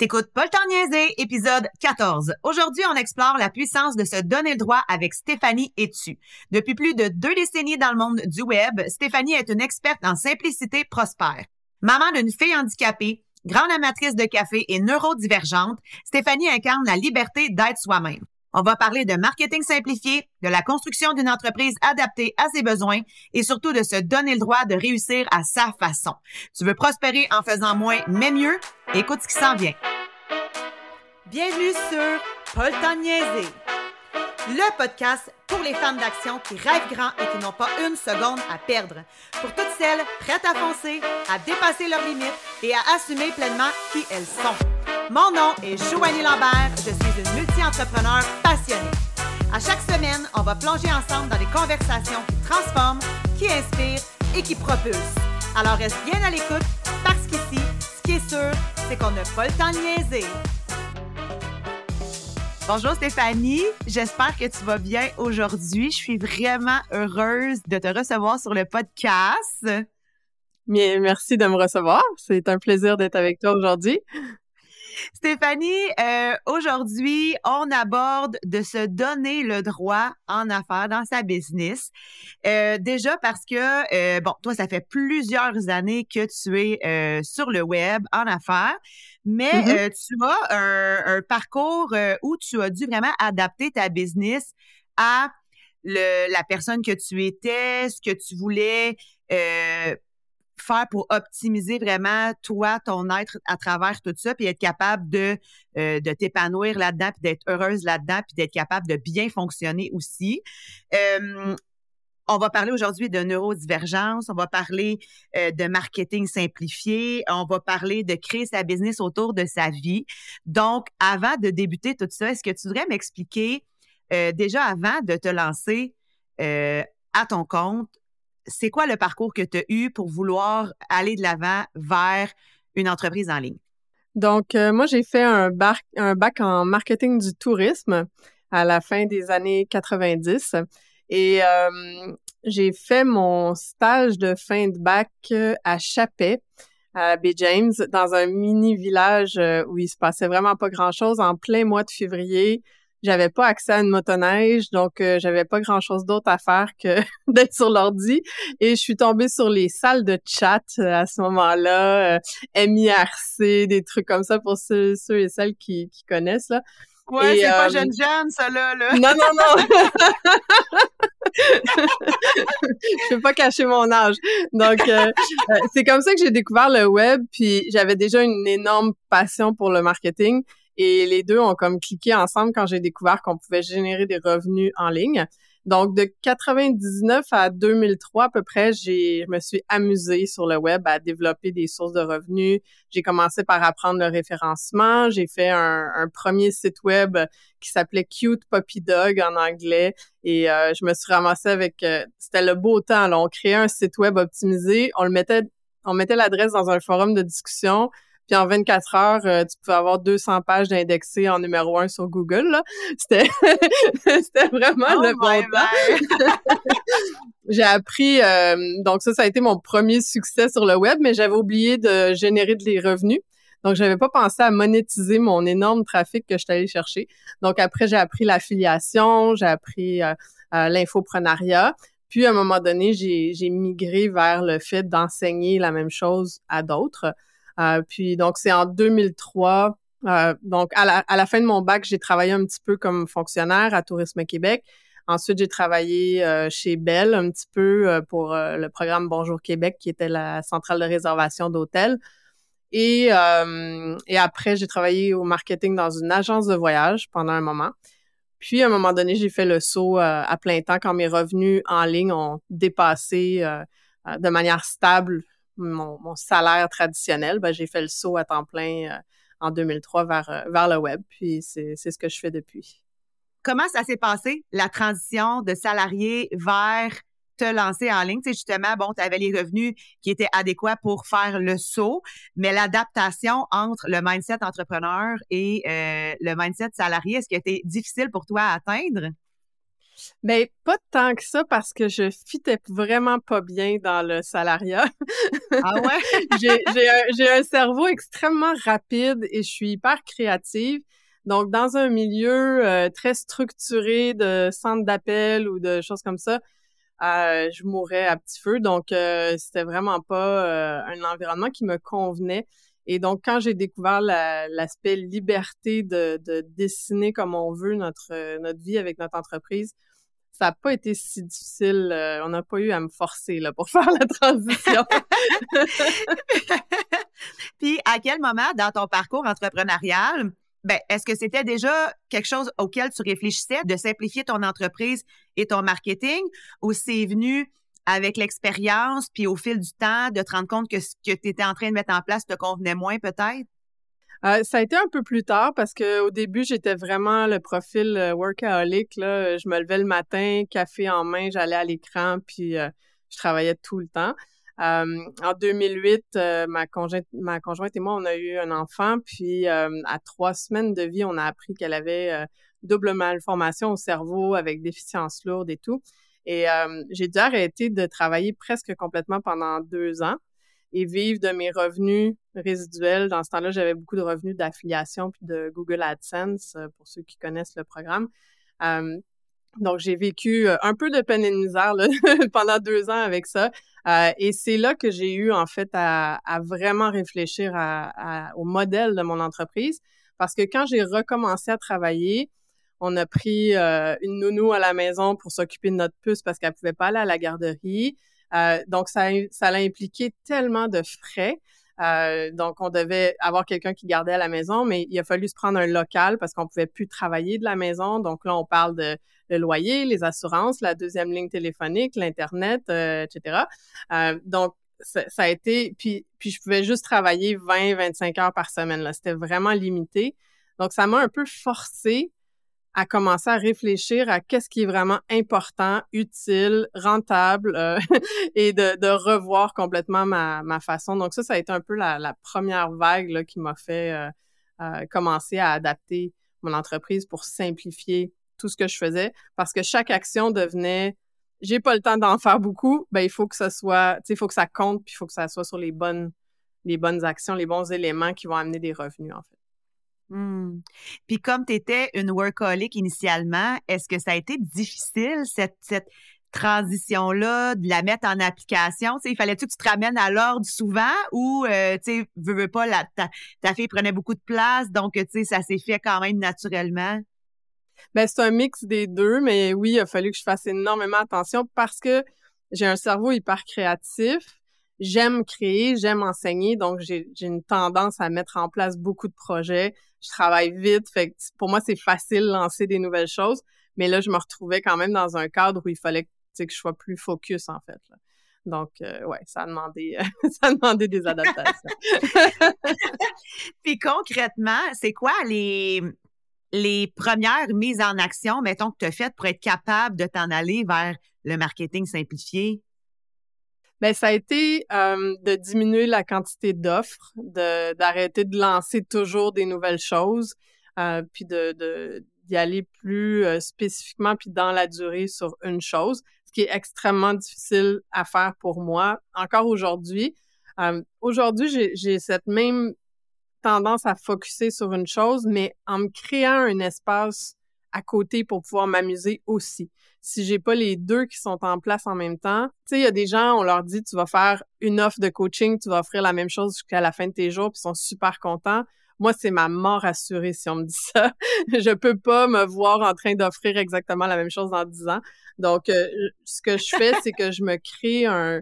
T'écoutes Paul Niaiser, épisode 14. Aujourd'hui, on explore la puissance de se donner le droit avec Stéphanie Etu. Depuis plus de deux décennies dans le monde du web, Stéphanie est une experte en simplicité prospère. Maman d'une fille handicapée, grande amatrice de café et neurodivergente, Stéphanie incarne la liberté d'être soi-même. On va parler de marketing simplifié, de la construction d'une entreprise adaptée à ses besoins et surtout de se donner le droit de réussir à sa façon. Tu veux prospérer en faisant moins mais mieux? Écoute ce qui s'en vient. Bienvenue sur Paul le podcast pour les femmes d'action qui rêvent grand et qui n'ont pas une seconde à perdre. Pour toutes celles prêtes à foncer, à dépasser leurs limites et à assumer pleinement qui elles sont. Mon nom est Joanie Lambert, je suis une multi-entrepreneur passionnée. À chaque semaine, on va plonger ensemble dans des conversations qui transforment, qui inspirent et qui propulsent. Alors reste bien à l'écoute parce qu'ici, ce qui est sûr, c'est qu'on n'a pas le temps de niaiser. Bonjour Stéphanie, j'espère que tu vas bien aujourd'hui. Je suis vraiment heureuse de te recevoir sur le podcast. Merci de me recevoir. C'est un plaisir d'être avec toi aujourd'hui. Stéphanie, euh, aujourd'hui, on aborde de se donner le droit en affaires dans sa business. Euh, déjà parce que, euh, bon, toi, ça fait plusieurs années que tu es sur le web en affaires, mais mm-hmm. tu as un, un parcours où tu as dû vraiment adapter ta business à le, la personne que tu étais, ce que tu voulais faire pour optimiser vraiment toi, ton être à travers tout ça, puis être capable de, euh, de t'épanouir là-dedans, puis d'être heureuse là-dedans, puis d'être capable de bien fonctionner aussi. on va parler aujourd'hui de neurodivergence, on va parler euh, de marketing simplifié, on va parler de créer sa business autour de sa vie. Donc, avant de débuter tout ça, est-ce que tu voudrais m'expliquer euh, déjà avant de te lancer à ton compte, c'est quoi le parcours que tu as eu pour vouloir aller de l'avant vers une entreprise en ligne? Donc, euh, moi, j'ai fait un bac, en marketing du tourisme à la fin des années 90 et euh, j'ai fait mon stage de fin de bac à Chapet, à Bay James, dans un mini village euh, où il se passait vraiment pas grand-chose en plein mois de février. J'avais pas accès à une motoneige, donc euh, j'avais pas grand-chose d'autre à faire que d'être sur l'ordi. Et je suis tombée sur les salles de chat euh, à ce moment-là, euh, MIRC, des trucs comme ça pour ceux, et celles qui, qui connaissent. Là. Ouais, c'est pas jeune jeune, ça, là. là. Non, non, non! je peux pas cacher mon âge. Donc, c'est comme ça que j'ai découvert le web, puis j'avais déjà une énorme passion pour le marketing. Et les deux ont comme cliqué ensemble quand j'ai découvert qu'on pouvait générer des revenus en ligne. Donc, de 99 à 2003 à peu près, j'ai, je me suis amusée sur le web à développer des sources de revenus. J'ai commencé par apprendre le référencement. J'ai fait un, premier site web qui s'appelait Cute Puppy Dog en anglais. Et euh, je me suis ramassée avec... Euh, c'était le beau temps. Là. On créait un site web optimisé. On le mettait... On mettait l'adresse dans un forum de discussion puis en 24 heures, euh, tu pouvais avoir 200 pages d'indexés en numéro un sur Google. C'était, c'était vraiment oh le bon temps. J'ai appris, euh, donc ça, ça a été mon premier succès sur le web, mais j'avais oublié de générer des revenus. Donc, j'avais pas pensé à monétiser mon énorme trafic que je suis allée chercher. Donc, après, j'ai appris l'affiliation, j'ai appris euh, l'infoprenariat. Puis, à un moment donné, j'ai, j'ai migré vers le fait d'enseigner la même chose à d'autres. Euh, puis donc c'est en 2003. Euh, donc à la, fin de mon bac, j'ai travaillé un petit peu comme fonctionnaire à Tourisme Québec. Ensuite, j'ai travaillé euh, chez Bell un petit peu pour le programme Bonjour Québec, qui était la centrale de réservation d'hôtels. Et, et après, j'ai travaillé au marketing dans une agence de voyage pendant un moment. Puis, à un moment donné, j'ai fait le saut à plein temps quand mes revenus en ligne ont dépassé de manière stable mon, salaire traditionnel, ben, j'ai fait le saut à temps plein euh, en 2003 vers, euh, vers le web. Puis c'est ce que je fais depuis. Comment ça s'est passé, la transition de salarié vers te lancer en ligne? Justement, bon, tu avais les revenus qui étaient adéquats pour faire le saut, mais l'adaptation entre le mindset entrepreneur et euh, le mindset salarié, est-ce que c'était difficile pour toi à atteindre? Ben, pas tant que ça parce que je fitais vraiment pas bien dans le salariat. Ah ouais? j'ai un, un, cerveau extrêmement rapide et je suis hyper créative. Donc, dans un milieu euh, très structuré de centre d'appel ou de choses comme ça, euh, je mourrais à petit feu. Donc, euh, c'était vraiment pas un environnement qui me convenait. Et donc, quand j'ai découvert l'aspect liberté de, de, dessiner comme on veut notre, notre vie avec notre entreprise, ça n'a pas été si difficile. on n'a pas eu à me forcer là, pour faire la transition. Puis, à quel moment dans ton parcours entrepreneurial, ben, est-ce que c'était déjà quelque chose auquel tu réfléchissais de simplifier ton entreprise et ton marketing ou c'est venu avec l'expérience puis au fil du temps de te rendre compte que ce que tu étais en train de mettre en place te convenait moins peut-être? Euh, ça a été un peu plus tard parce que au début, j'étais vraiment le profil euh, workaholic. Là. Je me levais le matin, café en main, j'allais à l'écran, puis euh, je travaillais tout le temps. Euh, en 2008, euh, ma, conjointe, ma conjointe et moi, on a eu un enfant, puis euh, à trois semaines de vie, on a appris qu'elle avait double malformation au cerveau avec déficience lourde et tout. Et j'ai dû arrêter de travailler presque complètement pendant deux ans et vivre de mes revenus Dans ce temps-là, j'avais beaucoup de revenus d'affiliation puis de Google AdSense, pour ceux qui connaissent le programme. Donc, j'ai vécu un peu de peine et de misère pendant deux ans avec ça. Euh, et c'est là que j'ai eu, en fait, à, vraiment réfléchir au modèle de mon entreprise. Parce que quand j'ai recommencé à travailler, on a pris euh, une nounou à la maison pour s'occuper de notre puce parce qu'elle pouvait pas aller à la garderie. Euh, donc, ça, ça l'a impliqué tellement de frais. Donc, on devait avoir quelqu'un qui gardait à la maison, mais il a fallu se prendre un local parce qu'on pouvait plus travailler de la maison. Donc là, on parle de le loyer, les assurances, la deuxième ligne téléphonique, l'Internet, euh, etc. Euh, donc, ça, a été, puis, je pouvais juste travailler 20, 25 heures par semaine. C'était vraiment limité. Donc, ça m'a un peu forcé à commencer à réfléchir à qu'est-ce qui est vraiment important, utile, rentable euh, et de, de, revoir complètement ma, ma, façon. Donc ça, ça a été un peu la, la première vague là, qui m'a fait euh, commencer à adapter mon entreprise pour simplifier tout ce que je faisais parce que chaque action devenait j'ai pas le temps d'en faire beaucoup, ben il faut que ça soit, tu sais, il faut que ça compte, puis il faut que ça soit sur les bonnes, les bonnes actions, les bons éléments qui vont amener des revenus, en fait. Mmh. Puis comme tu étais une workaholic initialement, est-ce que ça a été difficile, cette, cette transition-là, de la mettre en application? il fallait-tu que tu te ramènes à l'ordre souvent ou, euh, tu sais, veux, pas, la, ta, ta, fille prenait beaucoup de place, donc, tu sais, ça s'est fait quand même naturellement? Ben, c'est un mix des deux, mais oui, il a fallu que je fasse énormément attention parce que j'ai un cerveau hyper créatif. J'aime créer, j'aime enseigner, donc j'ai une tendance à mettre en place beaucoup de projets. Je travaille vite, fait que pour moi, c'est facile de lancer des nouvelles choses. Mais là, je me retrouvais quand même dans un cadre où il fallait que je sois plus focus, en fait. Donc, euh, ouais, ça a demandé, ça a demandé des adaptations. Puis concrètement, c'est quoi les, les premières mises en action, mettons, que tu as faites pour être capable de t'en aller vers le marketing simplifié? Bien, ça a été euh, de diminuer la quantité d'offres, d'arrêter de lancer toujours des nouvelles choses, euh, puis de, d'y aller plus euh, spécifiquement puis dans la durée sur une chose, ce qui est extrêmement difficile à faire pour moi encore aujourd'hui. aujourd'hui, j'ai, j'ai cette même tendance à focuser sur une chose, mais en me créant un espace à côté pour pouvoir m'amuser aussi. Si j'ai pas les deux qui sont en place en même temps, tu sais, il y a des gens, on leur dit, tu vas faire une offre de coaching, tu vas offrir la même chose jusqu'à la fin de tes jours, puis ils sont super contents. Moi, c'est ma mort assurée si on me dit ça. je peux pas me voir en train d'offrir exactement la même chose dans dix ans. Donc, euh, ce que je fais, c'est que je me crée un,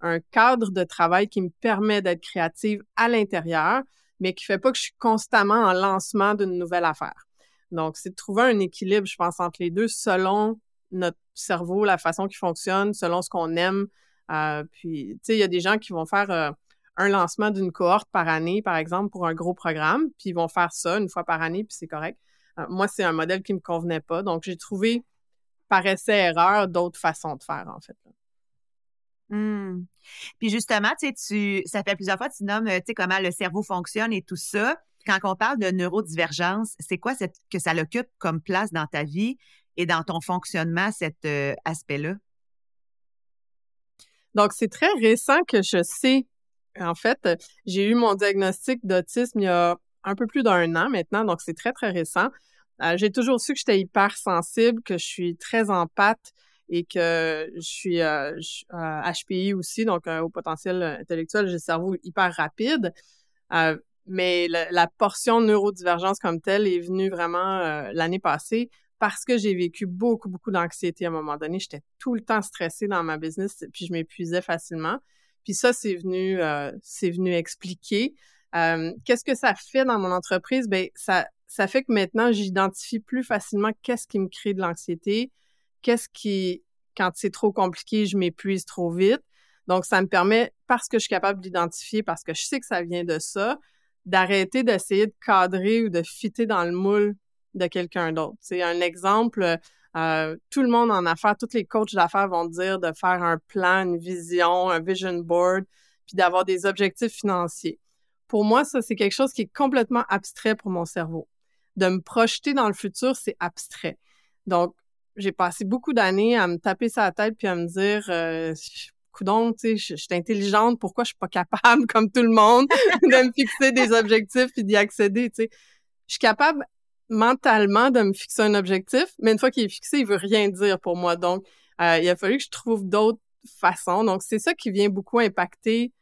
un cadre de travail qui me permet d'être créative à l'intérieur, mais qui fait pas que je suis constamment en lancement d'une nouvelle affaire. Donc, c'est de trouver un équilibre, je pense, entre les deux selon notre cerveau, la façon qu'il fonctionne, selon ce qu'on aime. Euh, puis, tu sais, il y a des gens qui vont faire euh, un lancement d'une cohorte par année, par exemple, pour un gros programme, puis ils vont faire ça une fois par année, puis c'est correct. Euh, moi, c'est un modèle qui me convenait pas. Donc, j'ai trouvé, par essai-erreur, d'autres façons de faire, en fait. Mmh. Puis justement, tu sais, tu, ça fait plusieurs fois que tu nommes, tu sais, comment le cerveau fonctionne et tout ça. Quand on parle de neurodivergence, c'est quoi que ça l'occupe comme place dans ta vie? et dans ton fonctionnement cet euh, aspect-là? Donc, c'est très récent que je sais. En fait, j'ai eu mon diagnostic d'autisme il y a un peu plus d'un an maintenant, donc c'est très, très récent. Euh, j'ai toujours su que j'étais hyper sensible, que je suis très empathe et que je suis HPI euh, aussi, donc au potentiel intellectuel, j'ai le cerveau hyper rapide. Mais la, portion neurodivergence comme telle est venue vraiment l'année passée parce que j'ai vécu beaucoup, beaucoup d'anxiété à un moment donné. J'étais tout le temps stressée dans ma business, puis je m'épuisais facilement. Puis ça, c'est venu, euh, venu expliquer. Euh, qu'est-ce que ça fait dans mon entreprise? Ben, ça, ça fait que maintenant, j'identifie plus facilement qu'est-ce qui me crée de l'anxiété, qu'est-ce qui, quand c'est trop compliqué, je m'épuise trop vite. Donc, ça me permet, parce que je suis capable d'identifier, parce que je sais que ça vient de ça, d'arrêter d'essayer de cadrer ou de fitter dans le moule de quelqu'un d'autre. C'est un exemple, euh, tout le monde en affaires, tous les coachs d'affaires vont dire de faire un plan, une vision, un vision board, puis d'avoir des objectifs financiers. Pour moi, ça, c'est quelque chose qui est complètement abstrait pour mon cerveau. De me projeter dans le futur, c'est abstrait. Donc, j'ai passé beaucoup d'années à me taper sa tête puis à me dire, euh, coudon, tu sais, je, suis intelligente, pourquoi je suis pas capable, comme tout le monde, de me fixer des objectifs puis d'y accéder, tu sais. Je suis capable mentalement de me fixer un objectif, mais une fois qu'il est fixé, il veut rien dire pour moi. Donc, euh, il a fallu que je trouve d'autres façons. Donc, c'est ça qui vient beaucoup impacter,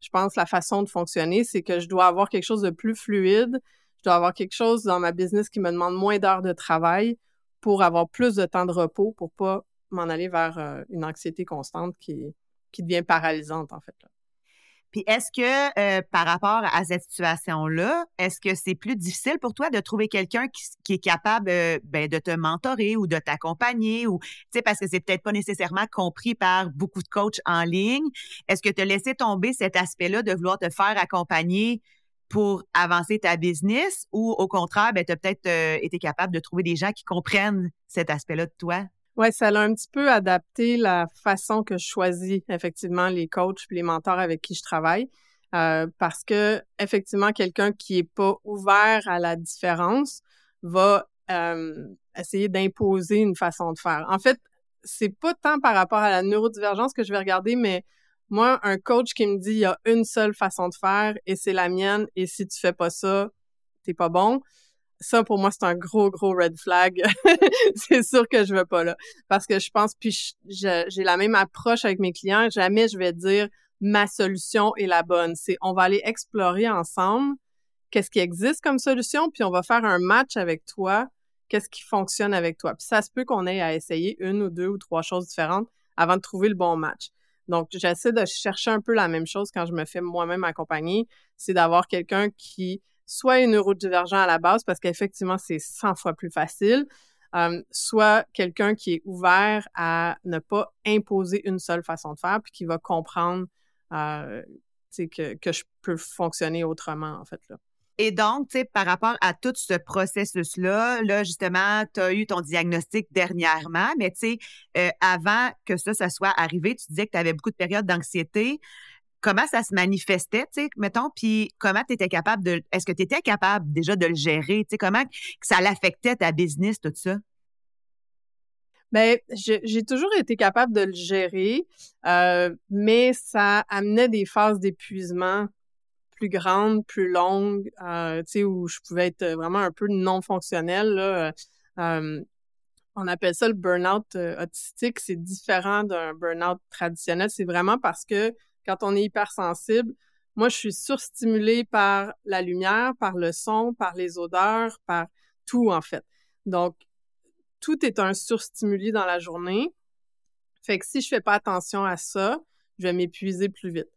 je pense, la façon de fonctionner, c'est que je dois avoir quelque chose de plus fluide. Je dois avoir quelque chose dans ma business qui me demande moins d'heures de travail pour avoir plus de temps de repos, pour pas m'en aller vers euh, une anxiété constante qui, qui devient paralysante, en fait. Puis est-ce que euh, par rapport à cette situation-là, est-ce que c'est plus difficile pour toi de trouver quelqu'un qui, est capable euh, ben, de te mentorer ou de t'accompagner ou parce que c'est peut-être pas nécessairement compris par beaucoup de coachs en ligne. Est-ce que tu as laissé tomber cet aspect-là de vouloir te faire accompagner pour avancer ta business ou au contraire, ben, tu as peut-être euh, été capable de trouver des gens qui comprennent cet aspect-là de toi? Oui, ça a un petit peu adapté la façon que je choisis effectivement les coachs et les mentors avec qui je travaille. Euh, parce que effectivement, quelqu'un qui est pas ouvert à la différence va euh, essayer d'imposer une façon de faire. En fait, c'est pas tant par rapport à la neurodivergence que je vais regarder, mais moi, un coach qui me dit il y a une seule façon de faire et c'est la mienne et si tu fais pas ça, t'es pas bon ça pour moi c'est un gros gros red flag. C'est sûr que je veux pas là. Parce que je pense puis j'ai la même approche avec mes clients. Jamais je vais dire ma solution est la bonne. C'est on va aller explorer ensemble qu'est-ce qui existe comme solution puis on va faire un match avec toi qu'est-ce qui fonctionne avec toi. Puis ça se peut qu'on ait à essayer une ou deux ou trois choses différentes avant de trouver le bon match. Donc j'essaie de chercher un peu la même chose quand je me fais moi-même accompagner c'est d'avoir quelqu'un qui soit un neurodivergent à la base parce qu'effectivement, c'est 100 fois plus facile, euh, soit quelqu'un qui est ouvert à ne pas imposer une seule façon de faire puis qui va comprendre euh, que, je peux fonctionner autrement, en fait. Là. Et donc, par rapport à tout ce processus-là, là, justement, tu as eu ton diagnostic dernièrement, mais euh, avant que ça, ça soit arrivé, tu disais que tu avais beaucoup de périodes d'anxiété comment ça se manifestait, tu sais, mettons, puis comment tu étais capable de. Est-ce que tu étais capable déjà de le gérer? Tu sais, comment ça l'affectait ta business, tout ça? Bien, j'ai toujours été capable de le gérer, euh, mais ça amenait des phases d'épuisement plus grandes, plus longues, euh, tu sais, où je pouvais être vraiment un peu non fonctionnel. Là. Euh, on appelle ça le burn-out autistique. C'est différent d'un burn-out traditionnel. C'est vraiment parce que quand on est hypersensible, moi, je suis surstimulée par la lumière, par le son, par les odeurs, par tout, en fait. Donc, tout est un surstimuli dans la journée. Fait que si je fais pas attention à ça, je vais m'épuiser plus vite.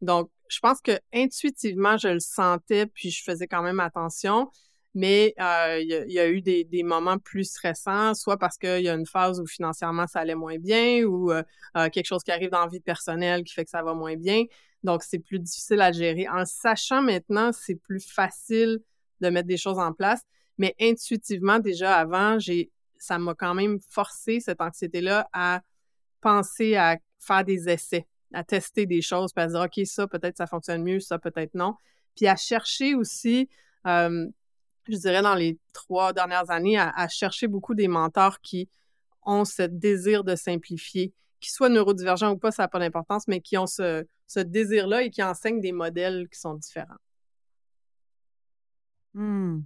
Donc, je pense que intuitivement, je le sentais, puis je faisais quand même attention mais euh, il y, a eu des, moments plus stressants, soit parce qu'il y a une phase où financièrement ça allait moins bien ou euh, euh, quelque chose qui arrive dans la vie personnelle qui fait que ça va moins bien. Donc, c'est plus difficile à gérer. En sachant maintenant, c'est plus facile de mettre des choses en place, mais intuitivement, déjà avant, ça m'a quand même forcé, cette anxiété-là, à penser à faire des essais, à tester des choses, puis à dire, OK, ça, peut-être ça fonctionne mieux, ça, peut-être non. Puis à chercher aussi je dirais, dans les trois dernières années, à, chercher beaucoup des mentors qui ont ce désir de simplifier, qu'ils soient neurodivergents ou pas, ça n'a pas d'importance, mais qui ont ce, désir-là et qui enseignent des modèles qui sont différents. Hmm.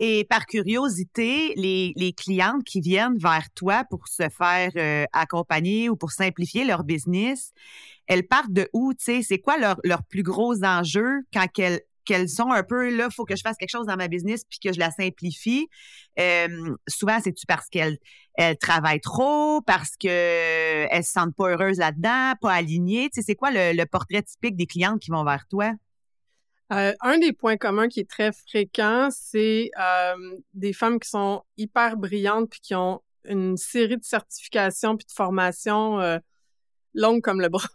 Et par curiosité, les, clientes qui viennent vers toi pour se faire euh, accompagner ou pour simplifier leur business, elles partent de où? C'est quoi leur, leur plus gros enjeu quand elles, qu'elles sont un peu là, faut que je fasse quelque chose dans ma business puis que je la simplifie. Euh, souvent, c'est-tu parce qu'elles elles travaillent trop, parce qu'elles ne se sentent pas heureuses là-dedans, pas alignées? Tu sais, c'est quoi le, portrait typique des clientes qui vont vers toi? Euh, un des points communs qui est très fréquent, c'est euh, des femmes qui sont hyper brillantes puis qui ont une série de certifications puis de formations euh, longues comme le bras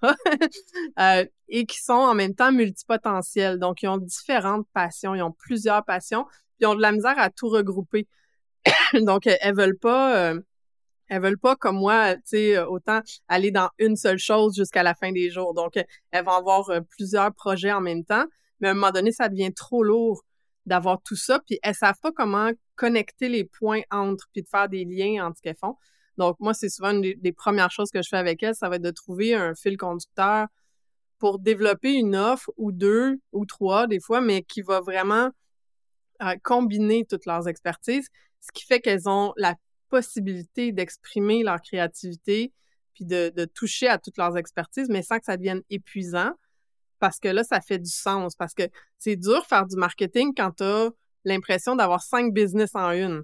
et qui sont en même temps multipotentielles. Donc, ils ont différentes passions, ils ont plusieurs passions, puis ils ont de la misère à tout regrouper. Donc, elles veulent pas elles veulent pas, comme moi, tu sais, autant aller dans une seule chose jusqu'à la fin des jours. Donc, elles vont avoir plusieurs projets en même temps mais à un moment donné, ça devient trop lourd d'avoir tout ça, puis elles savent pas comment connecter les points entre, puis de faire des liens entre ce qu'elles font. Donc, moi, c'est souvent une des, premières choses que je fais avec elles, ça va être de trouver un fil conducteur pour développer une offre ou deux ou trois des fois, mais qui va vraiment euh, combiner toutes leurs expertises, ce qui fait qu'elles ont la possibilité d'exprimer leur créativité puis de, toucher à toutes leurs expertises, mais sans que ça devienne épuisant parce que là, ça fait du sens. Parce que c'est dur faire du marketing quand tu as l'impression d'avoir cinq business en une.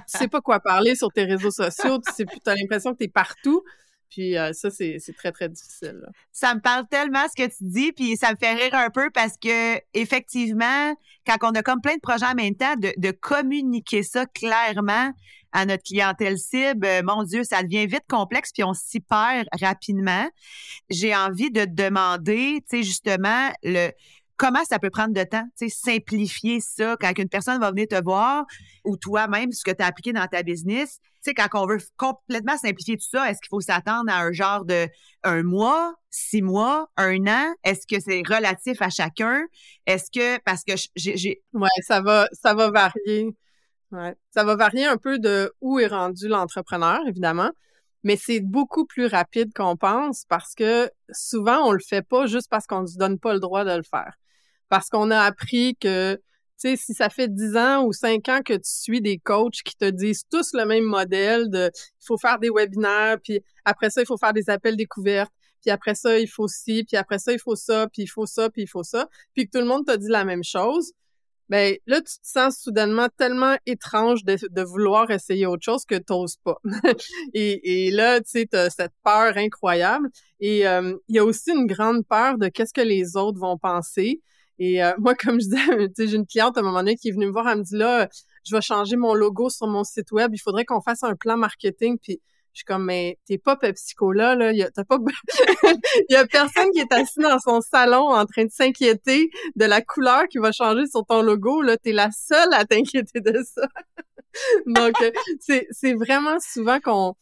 Tu sais pas quoi parler sur tes réseaux sociaux, tu as l'impression que tu es partout. Puis euh, ça, c'est très, très difficile. Ça me parle tellement ce que tu dis, puis ça me fait rire un peu parce que effectivement, quand on a comme plein de projets en même temps, de, de communiquer ça clairement, à notre clientèle cible, euh, mon Dieu, ça devient vite complexe puis on s'y perd rapidement. J'ai envie de te demander, tu sais, justement, le comment ça peut prendre de temps, tu simplifier ça quand une personne va venir te voir ou toi-même ce que tu as appliqué dans ta business. Tu sais, quand on veut complètement simplifier tout ça, est-ce qu'il faut s'attendre à un genre de un mois, six mois, un an? Est-ce que c'est relatif à chacun? Est-ce que, parce que j'ai... Ouais, ça va, ça va varier. Ouais. Ça va varier un peu de où est rendu l'entrepreneur, évidemment, mais c'est beaucoup plus rapide qu'on pense parce que souvent, on le fait pas juste parce qu'on ne se donne pas le droit de le faire. Parce qu'on a appris que, tu sais, si ça fait 10 ans ou 5 ans que tu suis des coachs qui te disent tous le même modèle de il faut faire des webinaires, puis après ça, il faut faire des appels découvertes, puis après ça, il faut ci, puis après ça, il faut ça, puis il faut ça, puis il faut ça, puis que tout le monde t'a dit la même chose, ben là, tu te sens soudainement tellement étrange de, vouloir essayer autre chose que t'oses pas. et, et, là, tu sais, t'as cette peur incroyable. Et euh, il y a aussi une grande peur de qu'est-ce que les autres vont penser. Et euh, moi, comme je disais, j'ai une cliente à un moment donné qui est venue me voir, elle me dit là, je vais changer mon logo sur mon site web, il faudrait qu'on fasse un plan marketing. Puis je suis comme, mais t'es pas PepsiCo là, là. Y a, pas... y a personne qui est assis dans son salon en train de s'inquiéter de la couleur qui va changer sur ton logo, là. T'es la seule à t'inquiéter de ça. Donc, euh, c'est vraiment souvent qu'on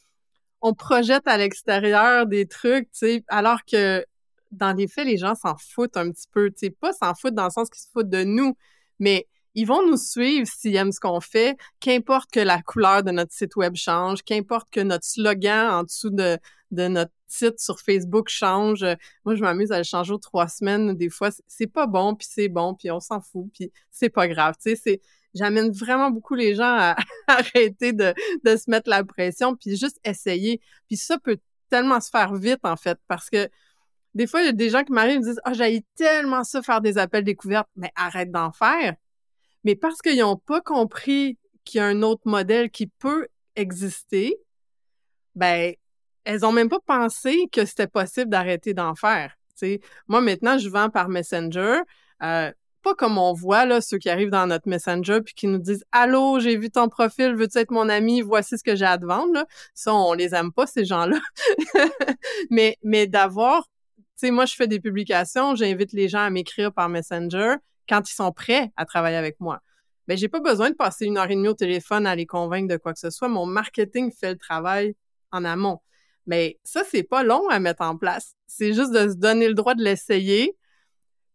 on projette à l'extérieur des trucs, tu sais, alors que dans les faits, les gens s'en foutent un petit peu, tu pas s'en foutent dans le sens qu'ils se foutent de nous, mais ils vont nous suivre s'ils aiment ce qu'on fait, qu'importe que la couleur de notre site web change, qu'importe que notre slogan en dessous de, notre site sur Facebook change. Moi, je m'amuse à le changer aux trois semaines. Des fois, c'est pas bon, puis c'est bon, puis on s'en fout, puis c'est pas grave. Tu sais, j'amène vraiment beaucoup les gens à, arrêter de, de se mettre la pression, puis juste essayer. Puis ça peut tellement se faire vite, en fait, parce que des fois, il y a des gens qui m'arrivent et me disent « Ah, oh, j'ai tellement ça faire des appels découvertes. » Mais arrête d'en faire mais parce qu'ils n'ont pas compris qu'il y a un autre modèle qui peut exister, ben, elles ont même pas pensé que c'était possible d'arrêter d'en faire. sais. Moi, maintenant, je vends par Messenger. Euh, pas comme on voit là ceux qui arrivent dans notre Messenger puis qui nous disent allô j'ai vu ton profil veux-tu être mon ami? Voici ce que j'ai à te vendre là. ça on les aime pas ces gens-là mais mais d'avoir moi je fais des publications j'invite les gens à m'écrire par Messenger quand ils sont prêts à travailler avec moi. Ben, j'ai pas besoin de passer une heure et demie au téléphone à les convaincre de quoi que ce soit. Mon marketing fait le travail en amont. Mais ça, c'est pas long à mettre en place. C'est juste de se donner le droit de l'essayer,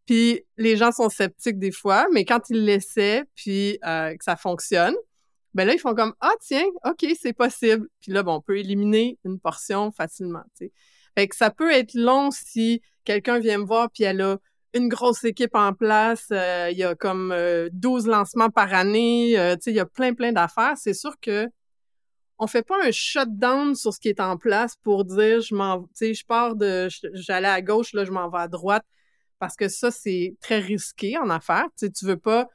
Puis les gens sont sceptiques des fois, mais quand ils l'essaient, puis euh, que ça fonctionne, ben là, ils font comme Ah, tiens, OK, c'est possible. Puis là, bon, on peut éliminer une portion facilement. Fait que ça peut être long si quelqu'un vient me voir puis elle a une grosse équipe en place, euh, il y a comme 12 euh, lancements par année, euh, il y a plein, plein d'affaires. C'est sûr que on fait pas un shutdown sur ce qui est en place pour dire je m'en tu sais je pars de j'allais à gauche là je m'en vais à droite parce que ça c'est très risqué en affaires. Tu sais tu veux pas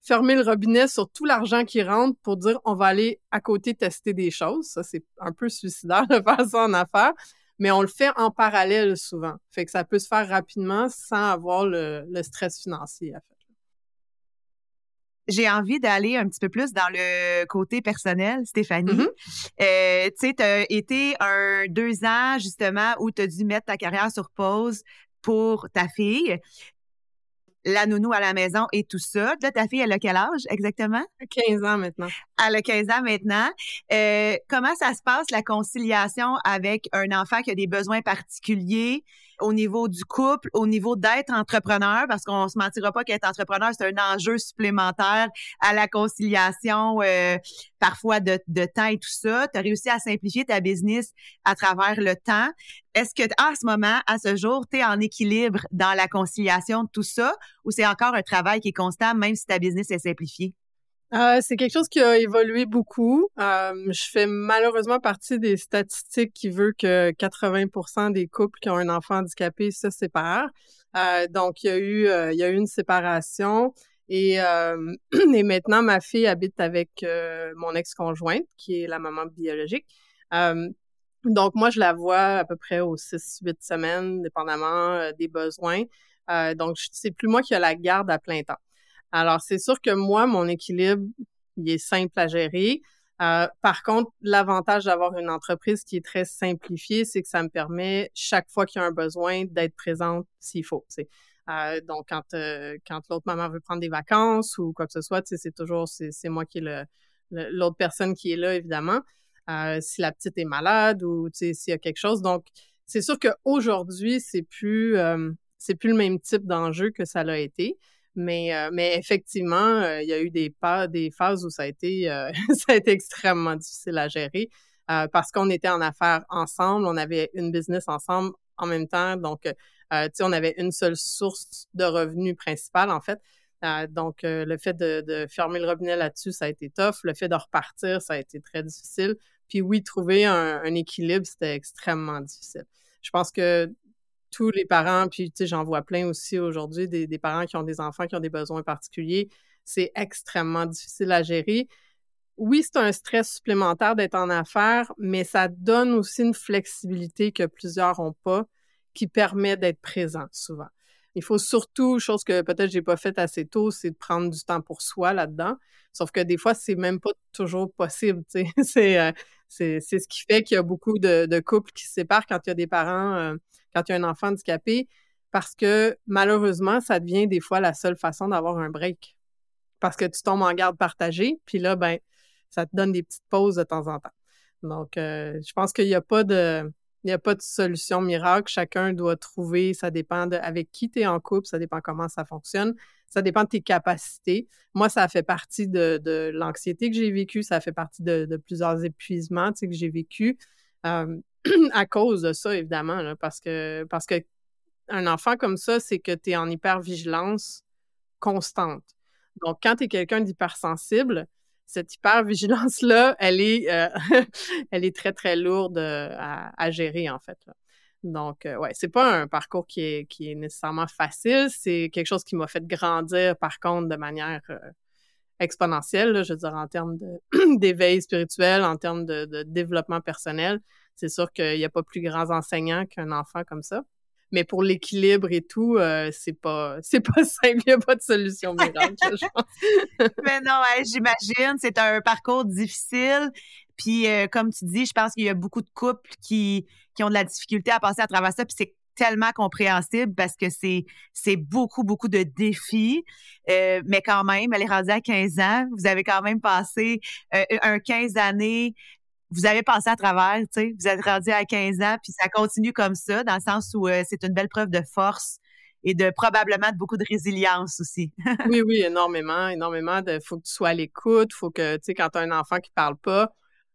fermer le robinet sur tout l'argent qui rentre pour dire on va aller à côté tester des choses. Ça c'est un peu suicidaire de faire ça en affaires mais on le fait en parallèle souvent. Fait que ça peut se faire rapidement sans avoir le, stress financier à faire. J'ai envie d'aller un petit peu plus dans le côté personnel, Stéphanie. Mm-hmm. Euh, tu sais, tu as été un deux ans justement où tu as dû mettre ta carrière sur pause pour ta fille la nounou à la maison et tout ça. Là, ta fille, elle a quel âge exactement? 15 ans maintenant. Elle a 15 ans maintenant. Euh, comment ça se passe, la conciliation avec un enfant qui a des besoins particuliers? Au niveau du couple, au niveau d'être entrepreneur, parce qu'on se mentira pas qu'être entrepreneur, c'est un enjeu supplémentaire à la conciliation euh, parfois de, de, temps et tout ça. Tu as réussi à simplifier ta business à travers le temps. Est-ce que à ce moment, à ce jour, tu es en équilibre dans la conciliation de tout ça ou c'est encore un travail qui est constant même si ta business est simplifiée? Euh, c'est quelque chose qui a évolué beaucoup. Euh, je fais malheureusement partie des statistiques qui veut que 80% des couples qui ont un enfant handicapé se séparent. Euh, donc, il y a eu, il y a eu une séparation. Et, et maintenant, ma fille habite avec mon ex-conjointe, qui est la maman biologique. donc, moi, je la vois à peu près aux 6-8 semaines, dépendamment des besoins. donc, c'est plus moi qui ai la garde à plein temps. Alors, c'est sûr que moi, mon équilibre, il est simple à gérer. Euh, par contre, l'avantage d'avoir une entreprise qui est très simplifiée, c'est que ça me permet, chaque fois qu'il y a un besoin, d'être présente s'il faut. Euh, donc, quand, euh, quand l'autre maman veut prendre des vacances ou quoi que ce soit, c'est toujours, c'est moi qui est l'autre personne qui est là, évidemment. Si la petite est malade ou s'il y a quelque chose. Donc, c'est sûr qu'aujourd'hui, c'est plus, c'est plus le même type d'enjeu que ça l'a été. Mais, euh, mais effectivement, euh, il y a eu des, pas, des phases où ça a été, euh, ça a été extrêmement difficile à gérer parce qu'on était en affaires ensemble, on avait une business ensemble en même temps. Donc, tu sais, on avait une seule source de revenus principale, en fait. donc, le fait de, fermer le robinet là-dessus, ça a été tough. Le fait de repartir, ça a été très difficile. Puis oui, trouver un équilibre, c'était extrêmement difficile. Je pense que tous les parents, puis tu sais, j'en vois plein aussi aujourd'hui, des, parents qui ont des enfants qui ont des besoins particuliers. C'est extrêmement difficile à gérer. Oui, c'est un stress supplémentaire d'être en affaires, mais ça donne aussi une flexibilité que plusieurs n'ont pas, qui permet d'être présent souvent. Il faut surtout, chose que peut-être j'ai pas faite assez tôt, c'est de prendre du temps pour soi là-dedans. Sauf que des fois, c'est même pas toujours possible. Euh, c'est, ce qui fait qu'il y a beaucoup de, couples qui se séparent quand il y a des parents euh, quand tu as un enfant handicapé, parce que malheureusement, ça devient des fois la seule façon d'avoir un break. Parce que tu tombes en garde partagée, puis là, ben, ça te donne des petites pauses de temps en temps. Donc, euh, je pense qu'il n'y a pas de. Il a pas de solution miracle. Chacun doit trouver, ça dépend de avec qui tu es en couple, ça dépend comment ça fonctionne, ça dépend de tes capacités. Moi, ça fait partie de, l'anxiété que j'ai vécue, ça fait partie de, plusieurs épuisements que j'ai vécu. Euh, à cause de ça, évidemment, parce que parce que un enfant comme ça, c'est que tu es en hypervigilance constante. Donc, quand tu es quelqu'un d'hypersensible, cette hypervigilance-là, elle est euh, elle est très, très lourde euh, à, gérer, en fait. Donc, euh, ouais, c'est pas un parcours qui est, qui est nécessairement facile. C'est quelque chose qui m'a fait grandir, par contre, de manière exponentielle, je veux dire, en termes d'éveil spirituel, en termes de développement personnel. C'est sûr qu'il n'y a pas plus grands enseignants qu'un enfant comme ça. Mais pour l'équilibre et tout, euh, c'est pas c'est pas simple, il n'y a pas de solution miracle, je pense. Mais non, j'imagine, c'est un parcours difficile. Puis euh, comme tu dis, je pense qu'il y a beaucoup de couples qui, qui ont de la difficulté à passer à travers ça, puis c'est tellement compréhensible parce que c'est c'est beaucoup beaucoup de défis euh, mais quand même elle est rendue à 15 ans vous avez quand même passé un 15 années vous avez passé à travers, tu sais, vous êtes rendu à 15 ans, puis ça continue comme ça, dans le sens où euh, c'est une belle preuve de force et de probablement de beaucoup de résilience aussi. oui, oui, énormément, énormément. De, faut que tu sois à l'écoute, faut que, tu sais, quand tu as un enfant qui parle pas,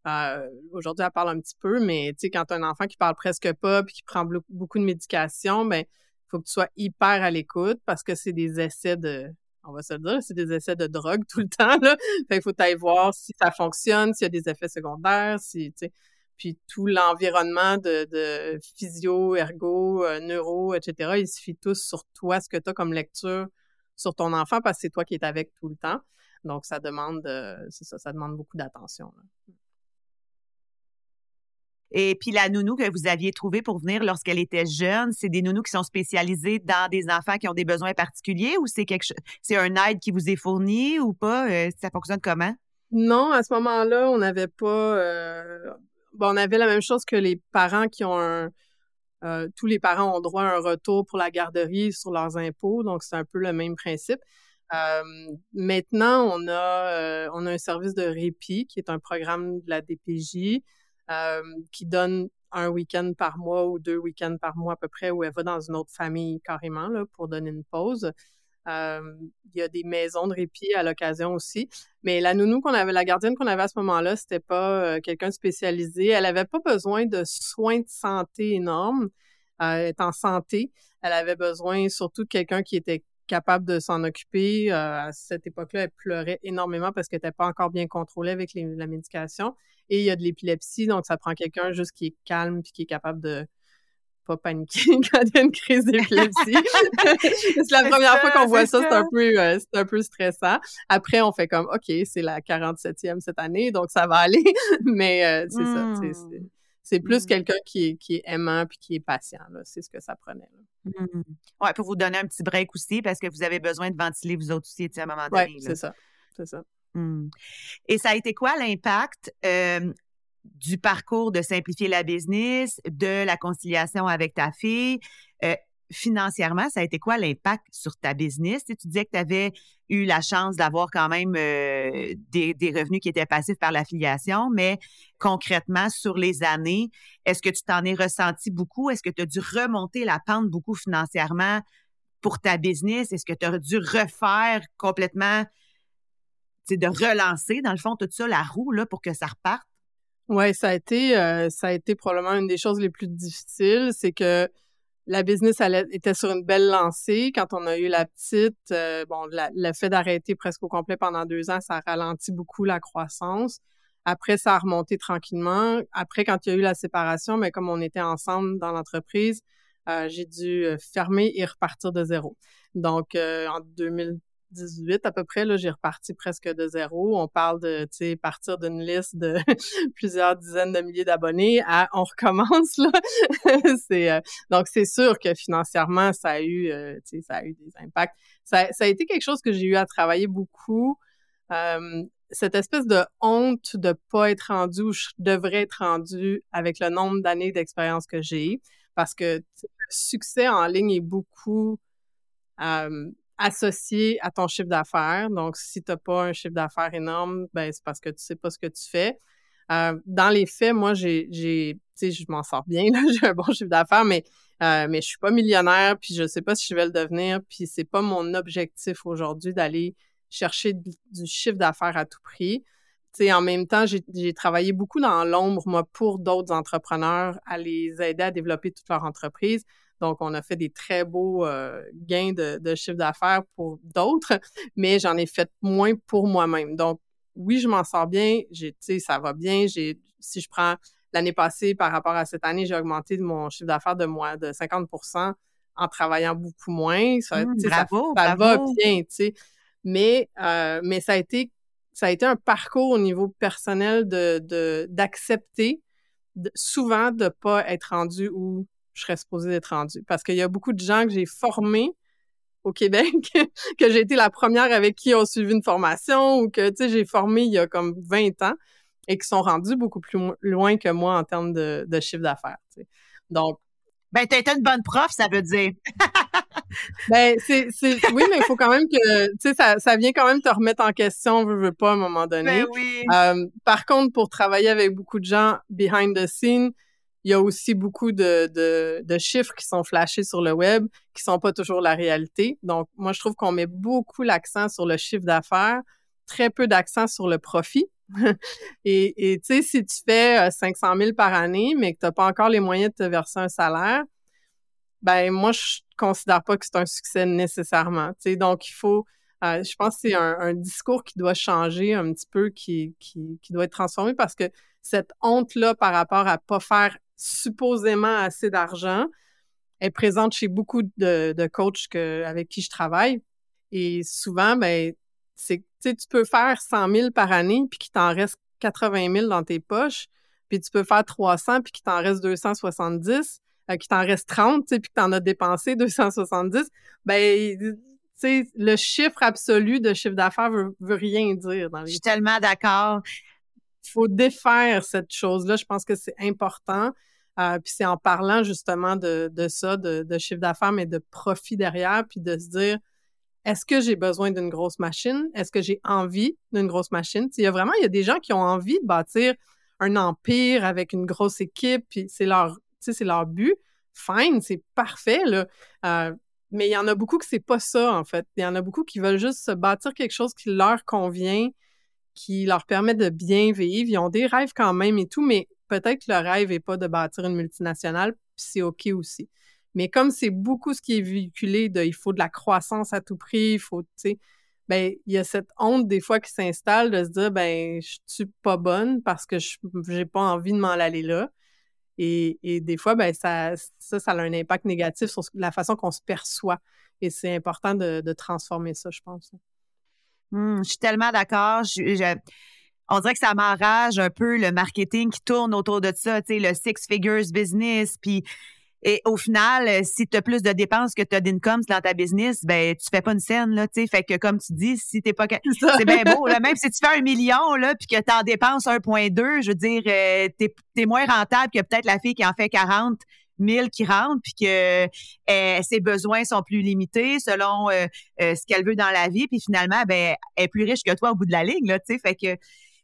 euh, aujourd'hui, elle parle un petit peu, mais tu sais, quand tu as un enfant qui parle presque pas puis qui prend beaucoup de médication, ben faut que tu sois hyper à l'écoute parce que c'est des essais de on va se le dire, c'est des essais de drogue tout le temps. Là. Faut aller voir si ça fonctionne, s'il y a des effets secondaires, si, puis tout l'environnement de, physio, ergo, euh, neuro, etc., il suffit tous sur toi, ce que tu as comme lecture sur ton enfant, parce que c'est toi qui es avec tout le temps. Donc, ça demande, euh, ça demande beaucoup d'attention. Et puis la nounou que vous aviez trouvée pour venir lorsqu'elle était jeune, c'est des nounous qui sont spécialisés dans des enfants qui ont des besoins particuliers ou c'est quelque c'est un aide qui vous est fourni ou pas? Euh, ça fonctionne comment? Non, à ce moment-là, on n'avait pas. Euh, bon, on avait la même chose que les parents qui ont un. Euh, tous les parents ont droit à un retour pour la garderie sur leurs impôts, donc c'est un peu le même principe. maintenant, on a, on a un service de répit qui est un programme de la DPJ qui donne un week-end par mois ou deux week-ends par mois à peu près où elle va dans une autre famille carrément là, pour donner une pause. Euh, il y a des maisons de répit à l'occasion aussi. Mais la nounou qu'on avait, la gardienne qu'on avait à ce moment-là, c'était pas euh, quelqu'un spécialisé. Elle avait pas besoin de soins de santé énormes. elle est en santé. Elle avait besoin surtout de quelqu'un qui était capable de s'en occuper. à cette époque-là, elle pleurait énormément parce qu'elle n'était pas encore bien contrôlée avec la médication. Et il y a de l'épilepsie, donc ça prend quelqu'un juste qui est calme puis qui est capable de pas paniquer quand il y a une crise d'épilepsie. c'est la première fois qu'on voit ça, c'est un peu euh, c'est un peu stressant. Après on fait comme OK, c'est la 47e cette année, donc ça va aller, mais euh, c'est ça, mmh. c'est plus mmh. quelqu'un qui est, qui est aimant puis qui est patient. C'est ce que ça prenait. Mmh. Ouais, pour vous donner un petit break aussi, parce que vous avez besoin de ventiler vous autres aussi à un moment donné. Oui, c'est ça. C'est ça. Mmh. Et ça a été quoi l'impact du parcours de simplifier la business, de la conciliation avec ta fille? Financièrement, ça a été quoi l'impact sur ta business? Tu, disais que tu avais eu la chance d'avoir quand même des, des, revenus qui étaient passifs par l'affiliation, mais concrètement, sur les années, est-ce que tu t'en es ressenti beaucoup? Est-ce que tu as dû remonter la pente beaucoup financièrement pour ta business? Est-ce que tu as dû refaire complètement de relancer, dans le fond, tout ça, la roue, là, pour que ça reparte? Oui, ça a été euh, ça a été probablement une des choses les plus difficiles, c'est que la business était sur une belle lancée. Quand on a eu la petite, euh, le fait d'arrêter presque au complet pendant deux ans, ça a ralenti beaucoup la croissance. Après, ça a remonté tranquillement. Après, quand il y a eu la séparation, mais comme on était ensemble dans l'entreprise, euh, j'ai dû fermer et repartir de zéro. Donc, en 2000, 18 à peu près, là, j'ai reparti presque de zéro. On parle de, tu sais, partir d'une liste de plusieurs dizaines de milliers d'abonnés à on recommence, là. c'est, euh, donc, c'est sûr que financièrement, ça a eu, euh, tu sais, ça a eu des impacts. Ça, ça, a été quelque chose que j'ai eu à travailler beaucoup. Euh, cette espèce de honte de pas être rendu où je devrais être rendu avec le nombre d'années d'expérience que j'ai. Parce que le succès en ligne est beaucoup associé à ton chiffre d'affaires. Donc, si tu n'as pas un chiffre d'affaires énorme, ben c'est parce que tu sais pas ce que tu fais. Euh, dans les faits, moi, j'ai, tu sais, je m'en sors bien, j'ai un bon chiffre d'affaires, mais, euh, mais je suis pas millionnaire, puis je sais pas si je vais le devenir, puis c'est pas mon objectif aujourd'hui d'aller chercher du, chiffre d'affaires à tout prix. En même temps, j'ai travaillé beaucoup dans l'ombre, moi, pour d'autres entrepreneurs, à les aider à développer toute leur entreprise. Donc, on a fait des très beaux euh, gains de, de chiffre d'affaires pour d'autres, mais j'en ai fait moins pour moi-même. Donc, oui, je m'en sors bien. J'ai, tu sais, ça va bien. J'ai, si je prends l'année passée par rapport à cette année, j'ai augmenté mon chiffre d'affaires de moi de 50% en travaillant beaucoup moins. Ça, mmh, bravo, ça, va bien, tu sais. Mais, euh, mais ça a été, ça a été un parcours au niveau personnel de, d'accepter souvent de pas être rendu où je serais supposée d'être rendue. Parce qu'il y a beaucoup de gens que j'ai formés au Québec, que j'ai été la première avec qui ont suivi une formation ou que, tu sais, j'ai formé il y a comme 20 ans et qui sont rendus beaucoup plus loin que moi en termes de, chiffre d'affaires. Donc. Ben, t'as été une bonne prof, ça veut dire. ben, c'est, oui, mais il faut quand même que, tu sais, ça, ça vient quand même te remettre en question, veux, veux pas, à un moment donné. Ben oui. Euh, par contre, pour travailler avec beaucoup de gens behind the scene, il y a aussi beaucoup de, de, chiffres qui sont flashés sur le web qui sont pas toujours la réalité. Donc, moi, je trouve qu'on met beaucoup l'accent sur le chiffre d'affaires, très peu d'accent sur le profit. et tu sais, si tu fais 500 euh, 000 par année, mais que tu n'as pas encore les moyens de te verser un salaire, ben moi, je considère pas que c'est un succès nécessairement. Tu sais, donc, il faut... Euh, je pense que c'est un, un, discours qui doit changer un petit peu, qui, qui, qui doit être transformé parce que cette honte-là par rapport à pas faire supposément assez d'argent est présente chez beaucoup de, de coachs que, avec qui je travaille. Et souvent, ben, c'est, tu peux faire 100 000 par année puis qu'il t'en reste 80 000 dans tes poches, puis tu peux faire 300 puis qu'il t'en reste 270, euh, qu'il t'en reste 30, puis que t'en as dépensé 270. Ben, le chiffre absolu de chiffre d'affaires veut, veut rien dire dans les... Je suis tellement d'accord. Il faut défaire cette chose-là. Je pense que c'est important. Euh, puis c'est en parlant justement de, de ça, de, de chiffre d'affaires, mais de profit derrière, puis de se dire, est-ce que j'ai besoin d'une grosse machine? Est-ce que j'ai envie d'une grosse machine? Il y a vraiment, des gens qui ont envie de bâtir un empire avec une grosse équipe, puis c'est leur, c'est but. Fine, c'est parfait. Euh, mais il y en a beaucoup que c'est pas ça, en fait. Il y en a beaucoup qui veulent juste se bâtir quelque chose qui leur convient, qui leur permet de bien vivre. Ils ont des rêves quand même et tout, mais peut-être que le rêve n'est pas de bâtir une multinationale, puis c'est OK aussi. Mais comme c'est beaucoup ce qui est véhiculé il faut de la croissance à tout prix, il faut, tu sais, ben, il y a cette honte des fois qui s'installe de se dire, ben, je suis pas bonne parce que je j'ai pas envie de m'en aller là. Et, et, des fois, ben, ça, ça, a un impact négatif sur la façon qu'on se perçoit. Et c'est important de, transformer ça, je pense. Mmh, je suis tellement d'accord. On dirait que ça m'enrage un peu le marketing qui tourne autour de ça, tu sais, le six figures business, puis et au final, euh, si tu as plus de dépenses que tu as d'income dans ta business, ben tu fais pas une scène là, tu sais, fait que comme tu dis, si t'es pas c'est bien beau là, même si tu fais un million là puis que tu en dépenses 1.2, je veux dire euh, t'es es moins rentable que peut-être la fille qui en fait 40 000 qui rentrent puis que euh, ses besoins sont plus limités selon euh, ce qu'elle veut dans la vie puis finalement ben elle est plus riche que toi au bout de la ligne là, tu sais, fait que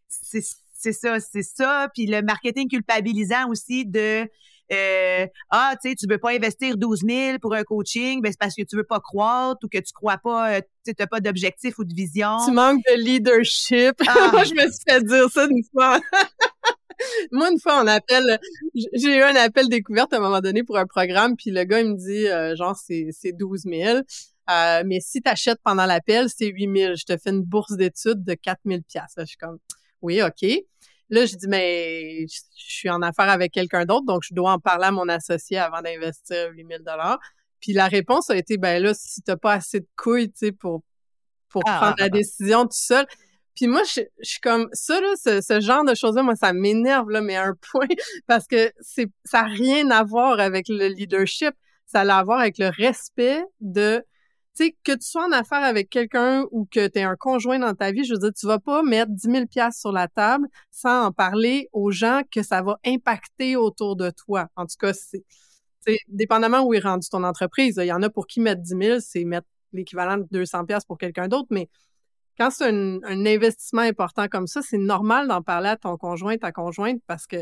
c'est ça, c'est ça. Puis le marketing culpabilisant aussi de euh, ah, tu sais, tu veux pas investir 12 000 pour un coaching, ben c'est parce que tu veux pas croître ou que tu crois pas, euh, tu n'as pas d'objectif ou de vision. Tu manques de leadership. Ah. Moi, je me suis fait dire ça une fois. Moi, une fois, on appelle, j'ai eu un appel découverte à un moment donné pour un programme, puis le gars, il me dit, euh, genre, c'est, c'est 12 000. Euh, mais si tu achètes pendant l'appel, c'est 8 000. Je te fais une bourse d'études de 4 000 Là, je suis comme, oui, OK. Là, je dis, mais je suis en affaire avec quelqu'un d'autre, donc je dois en parler à mon associé avant d'investir 8000 dollars. Puis la réponse a été, ben là, si t'as pas assez de couilles, tu sais, pour, pour ah, prendre la décision tout seul. Puis moi, je, suis comme, ça, là, ce, genre de choses-là, moi, ça m'énerve, là, mais à un point, parce que c'est, ça n'a rien à voir avec le leadership. Ça a à voir avec le respect de sais, que tu sois en affaire avec quelqu'un ou que tu es un conjoint dans ta vie, je veux dire, tu vas pas mettre 10 000 sur la table sans en parler aux gens que ça va impacter autour de toi. En tout cas, c'est, dépendamment où est rendu ton entreprise. Il y en a pour qui mettre 10 000, c'est mettre l'équivalent de 200 pour quelqu'un d'autre, mais quand c'est un, un, investissement important comme ça, c'est normal d'en parler à ton conjoint, ta conjointe, parce que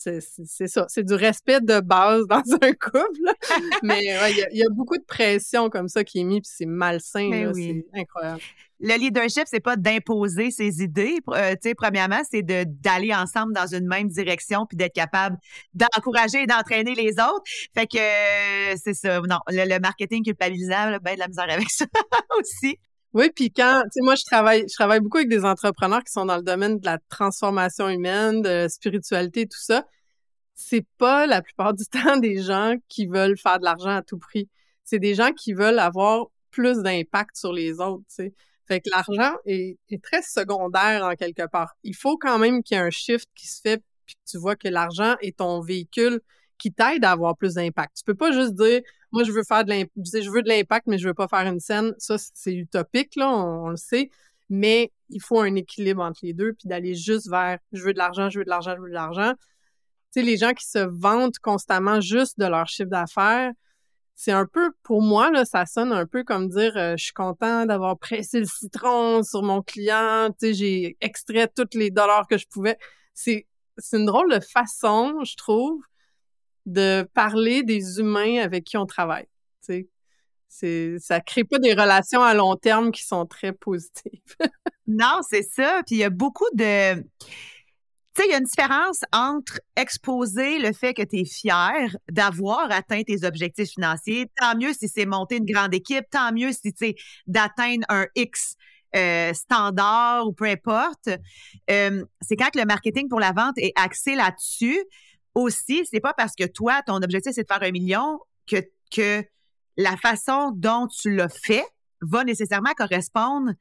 c'est ça, c'est du respect de base dans un couple. Mais il y, a beaucoup de pression comme ça qui est mise, puis c'est malsain, c'est incroyable. Le leadership, c'est pas d'imposer ses idées. Euh, tu sais, premièrement, c'est d'aller ensemble dans une même direction, puis d'être capable d'encourager et d'entraîner les autres. Fait que c'est ça. Non, le, marketing culpabilisable, ben de la misère avec ça aussi. Oui, puis quand, tu sais, moi, je travaille, je travaille beaucoup avec des entrepreneurs qui sont dans le domaine de la transformation humaine, de spiritualité, tout ça. C'est pas la plupart du temps des gens qui veulent faire de l'argent à tout prix. C'est des gens qui veulent avoir plus d'impact sur les autres, tu sais. Fait que l'argent est, très secondaire en quelque part. Il faut quand même qu'il y ait un shift qui se fait, puis tu vois que l'argent est ton véhicule qui t'aide à avoir plus d'impact. Tu peux pas juste dire moi je veux faire de l'impact, je veux de l'impact mais je veux pas faire une scène. Ça c'est utopique là, on, le sait, mais il faut un équilibre entre les deux puis d'aller juste vers je veux de l'argent, je veux de l'argent, je veux de l'argent. Tu sais les gens qui se vantent constamment juste de leur chiffre d'affaires, c'est un peu pour moi là, ça sonne un peu comme dire euh, je suis content d'avoir pressé le citron sur mon client, tu sais j'ai extrait tous les dollars que je pouvais. C'est c'est une drôle de façon, je trouve, de parler des humains avec qui on travaille. Tu sais, c'est ça crée pas des relations à long terme qui sont très positives. non, c'est ça. Puis il y a beaucoup de tu sais, il y a une différence entre exposer le fait que tu es fier d'avoir atteint tes objectifs financiers. Tant mieux si c'est monter une grande équipe, tant mieux si c'est d'atteindre un X euh, standard ou peu importe. Euh, c'est quand le marketing pour la vente est axé là-dessus. Aussi, c'est pas parce que toi, ton objectif, c'est de faire un million que, que la façon dont tu l'as fait va nécessairement correspondre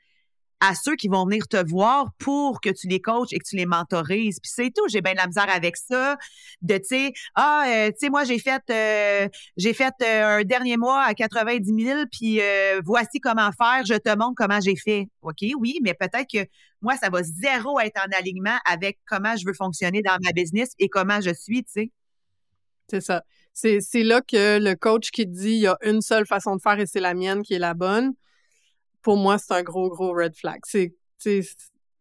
à ceux qui vont venir te voir pour que tu les coaches et que tu les mentorises. Puis c'est tout, j'ai bien de la misère avec ça. De, tu sais, ah, euh, tu sais, moi, j'ai fait euh, j'ai fait euh, un dernier mois à 90 000, puis voici comment faire, je te montre comment j'ai fait. OK, oui, mais peut-être que moi, ça va zéro être en alignement avec comment je veux fonctionner dans ma business et comment je suis, tu sais. C'est ça. C'est là que le coach qui dit il y a une seule façon de faire et c'est la mienne qui est la bonne pour moi, c'est un gros, gros red flag. C'est, il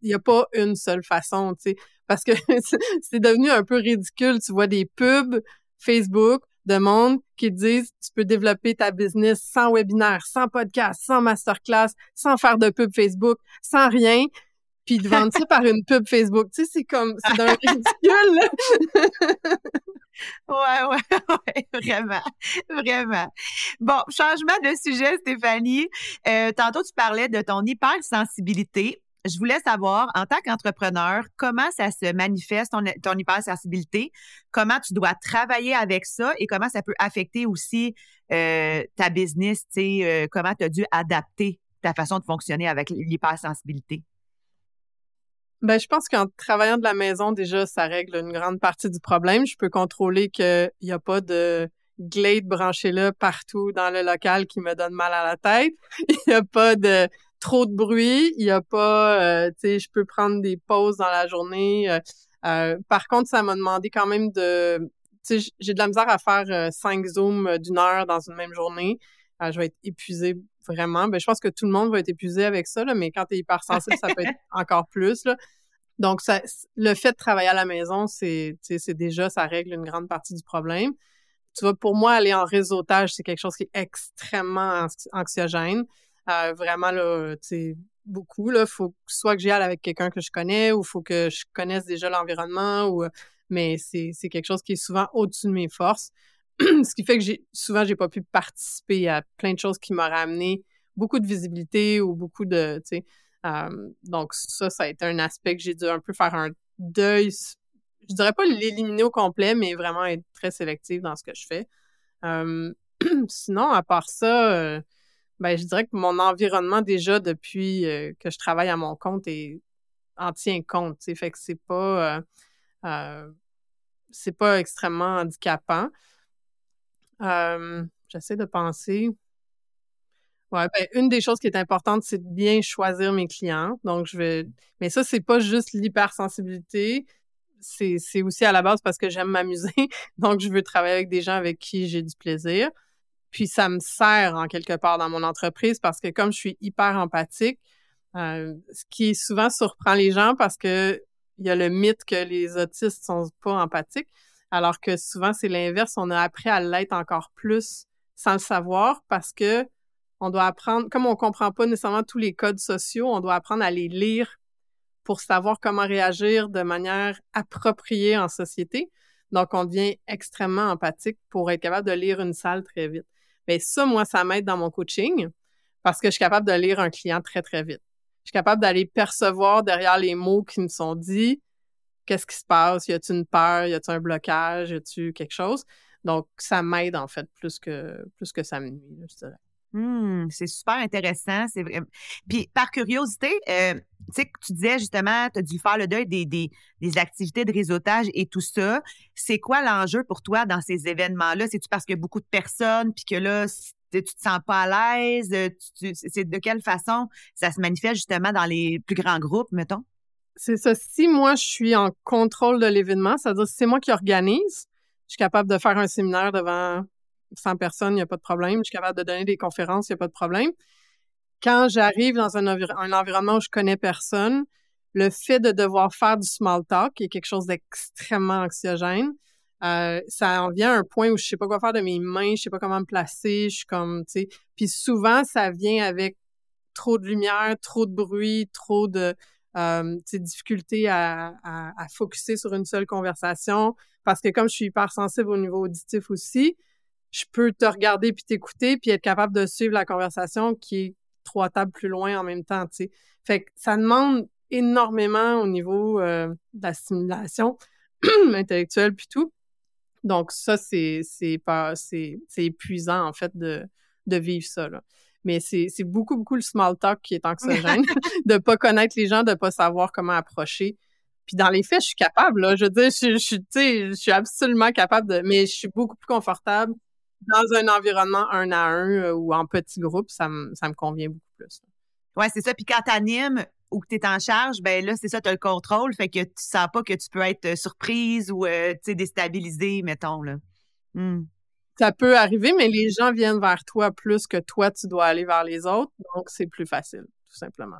n'y a pas une seule façon, tu sais, parce que c'est devenu un peu ridicule. Tu vois des pubs Facebook de monde qui disent tu peux développer ta business sans webinaire, sans podcast, sans masterclass, sans faire de pub Facebook, sans rien, puis de vendre ça par une pub Facebook. Tu sais, c'est comme, c'est d'un ridicule. Ouais, ouais, ouais, vraiment, vraiment. Bon, changement de sujet, Stéphanie. Euh, tantôt, tu parlais de ton hypersensibilité. Je voulais savoir, en tant qu'entrepreneur, comment ça se manifeste, ton, ton, hypersensibilité, comment tu dois travailler avec ça et comment ça peut affecter aussi euh, ta business, tu sais, euh, comment tu as dû adapter ta façon de fonctionner avec l'hypersensibilité? Ben, je pense qu'en travaillant de la maison, déjà, ça règle une grande partie du problème. Je peux contrôler qu'il n'y a pas de glade branché là partout dans le local qui me donne mal à la tête. Il n'y a pas de trop de bruit. Il n'y a pas, euh, tu sais, je peux prendre des pauses dans la journée. Euh, euh, par contre, ça m'a demandé quand même de, tu sais, j'ai de la misère à faire cinq zooms d'une heure dans une même journée. je vais être épuisée vraiment. Ben, je pense que tout le monde va être épuisé avec ça, là, mais quand tu es hypersensible, ça peut être encore plus. Là. Donc, ça, le fait de travailler à la maison, c'est, déjà, ça règle une grande partie du problème. Tu vois, pour moi, aller en réseautage, c'est quelque chose qui est extrêmement anxiogène. Euh, vraiment, là, tu sais, beaucoup, là, faut soit que j'y aille avec quelqu'un que je connais ou faut que je connaisse déjà l'environnement ou, mais c'est, c'est quelque chose qui est souvent au-dessus de mes forces. ce qui fait que j'ai souvent j'ai pas pu participer à plein de choses qui m'auraient amené beaucoup de visibilité ou beaucoup de tu sais euh, donc ça ça a été un aspect que j'ai dû un peu faire un deuil je dirais pas l'éliminer au complet mais vraiment être très sélective dans ce que je fais. Euh, sinon à part ça euh, ben je dirais que mon environnement déjà depuis que je travaille à mon compte est en tient compte tu fait que c'est pas c'est pas extrêmement handicapant J'essaie de penser. Ouais, ben, une des choses qui est importante, c'est de bien choisir mes clients. Donc, je vais. Mais ça, c'est pas juste l'hypersensibilité. C'est aussi à la base parce que j'aime m'amuser. Donc, je veux travailler avec des gens avec qui j'ai du plaisir. Puis, ça me sert en quelque part dans mon entreprise parce que comme je suis hyper empathique, euh, ce qui souvent surprend les gens parce que il y a le mythe que les autistes sont pas empathiques. Alors que souvent, c'est l'inverse. On a appris à l'être encore plus sans le savoir parce que on doit apprendre, comme on comprend pas nécessairement tous les codes sociaux, on doit apprendre à les lire pour savoir comment réagir de manière appropriée en société. Donc, on devient extrêmement empathique pour être capable de lire une salle très vite. Mais ça, moi, ça m'aide dans mon coaching parce que je suis capable de lire un client très, très vite. Je suis capable d'aller percevoir derrière les mots qui me sont dits qu'est-ce qui se passe, y a-t-il une peur, y a-t-il un blocage, y a-t-il quelque chose? Donc, ça m'aide en fait plus que plus que ça me nuit, je dirais. Mmh, c'est super intéressant. C'est vrai. Puis, par curiosité, euh, tu sais, tu disais justement, tu as dû faire le deuil des, des, activités de réseautage et tout ça. C'est quoi l'enjeu pour toi dans ces événements-là? C'est-tu parce qu'il y a beaucoup de personnes, puis que là, tu te sens pas à l'aise? C'est de quelle façon ça se manifeste justement dans les plus grands groupes, mettons? C'est ça. Si moi, je suis en contrôle de l'événement, c'est-à-dire si c'est moi qui organise, je suis capable de faire un séminaire devant 100 personnes, il n'y a pas de problème. Je suis capable de donner des conférences, il n'y a pas de problème. Quand j'arrive dans un, environnement où je connais personne, le fait de devoir faire du small talk est quelque chose d'extrêmement anxiogène. euh, ça en vient à un point où je sais pas quoi faire de mes mains, je sais pas comment me placer, je suis comme, tu sais. Puis souvent, ça vient avec trop de lumière, trop de bruit, trop de euh, difficulté à, à, à focuser sur une seule conversation. Parce que comme je suis hyper sensible au niveau auditif aussi, je peux te regarder puis t'écouter puis être capable de suivre la conversation qui est trois tables plus loin en même temps, tu. Fait que ça demande énormément au niveau euh, de la stimulation intellectuelle puis tout. Donc ça, c'est c'est épuisant en fait de, de vivre ça. Là. Mais c'est beaucoup, beaucoup le small talk qui est anxiogène, de pas connaître les gens, de pas savoir comment approcher. Puis dans les faits, je suis capable, là. Je veux dire, je, je, je suis absolument capable de. Mais je suis beaucoup plus confortable dans un environnement un à un euh, ou en petit groupe. Ça me, ça me convient beaucoup plus. Ouais, c'est ça. Puis quand t'animes ou que tu es en charge, ben là, c'est ça, tu as le contrôle. Fait que tu sens pas que tu peux être euh, surprise ou euh, déstabilisée, mettons. Là. Hmm. Ça peut arriver, mais les gens viennent vers toi plus que toi, tu dois aller vers les autres. Donc, c'est plus facile, tout simplement.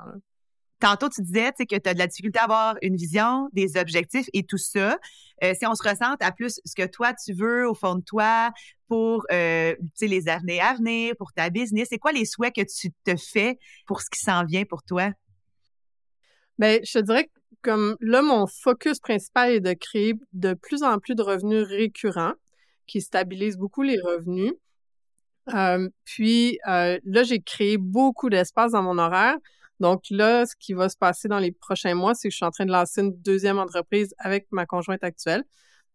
Tantôt, tu disais que tu as de la difficulté à avoir une vision, des objectifs et tout ça. Euh, si on se ressente à plus ce que toi, tu veux au fond de toi pour euh, les années à venir, pour ta business, c'est quoi les souhaits que tu te fais pour ce qui s'en vient pour toi? Bien, je te dirais que comme là, mon focus principal est de créer de plus en plus de revenus récurrents qui stabilisent beaucoup les revenus. Euh, puis euh, là, j'ai créé beaucoup d'espace dans mon horaire. Donc là, ce qui va se passer dans les prochains mois, c'est que je suis en train de lancer une deuxième entreprise avec ma conjointe actuelle,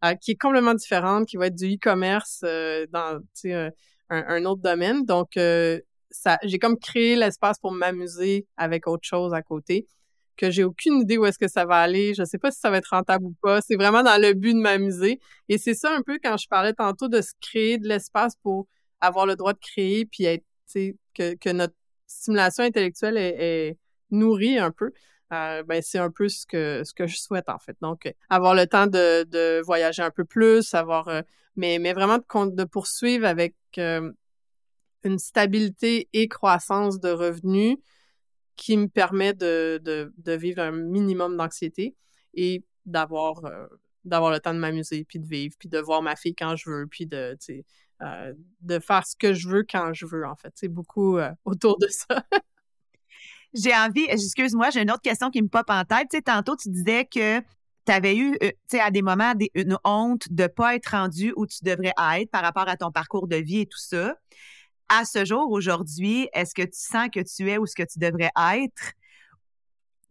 euh, qui est complètement différente, qui va être du e-commerce dans un, un, autre domaine. Donc, j'ai comme créé l'espace pour m'amuser avec autre chose à côté que j'ai aucune idée où est-ce que ça va aller. Je sais pas si ça va être rentable ou pas. C'est vraiment dans le but de m'amuser. Et c'est ça un peu quand je parlais tantôt de se créer de l'espace pour avoir le droit de créer puis être, que, que notre stimulation intellectuelle est, nourrie un peu. Euh, ben c'est un peu ce que ce que je souhaite en fait. Donc avoir le temps de, de voyager un peu plus, avoir euh, mais mais vraiment de, de poursuivre avec euh, une stabilité et croissance de revenus qui me permet de, de, vivre un minimum d'anxiété et d'avoir euh, d'avoir le temps de m'amuser puis de vivre puis de voir ma fille quand je veux puis de euh, de faire ce que je veux quand je veux en fait. C'est beaucoup euh, autour de ça. J'ai envie excuse-moi j'ai une autre question qui me pop en tête. Tu sais tantôt tu disais que tu avais eu, tu sais, à des moments, une honte de pas être rendu où tu devrais être par rapport à ton parcours de vie et tout ça à ce jour, aujourd'hui, est-ce que tu sens que tu es où ce que tu devrais être?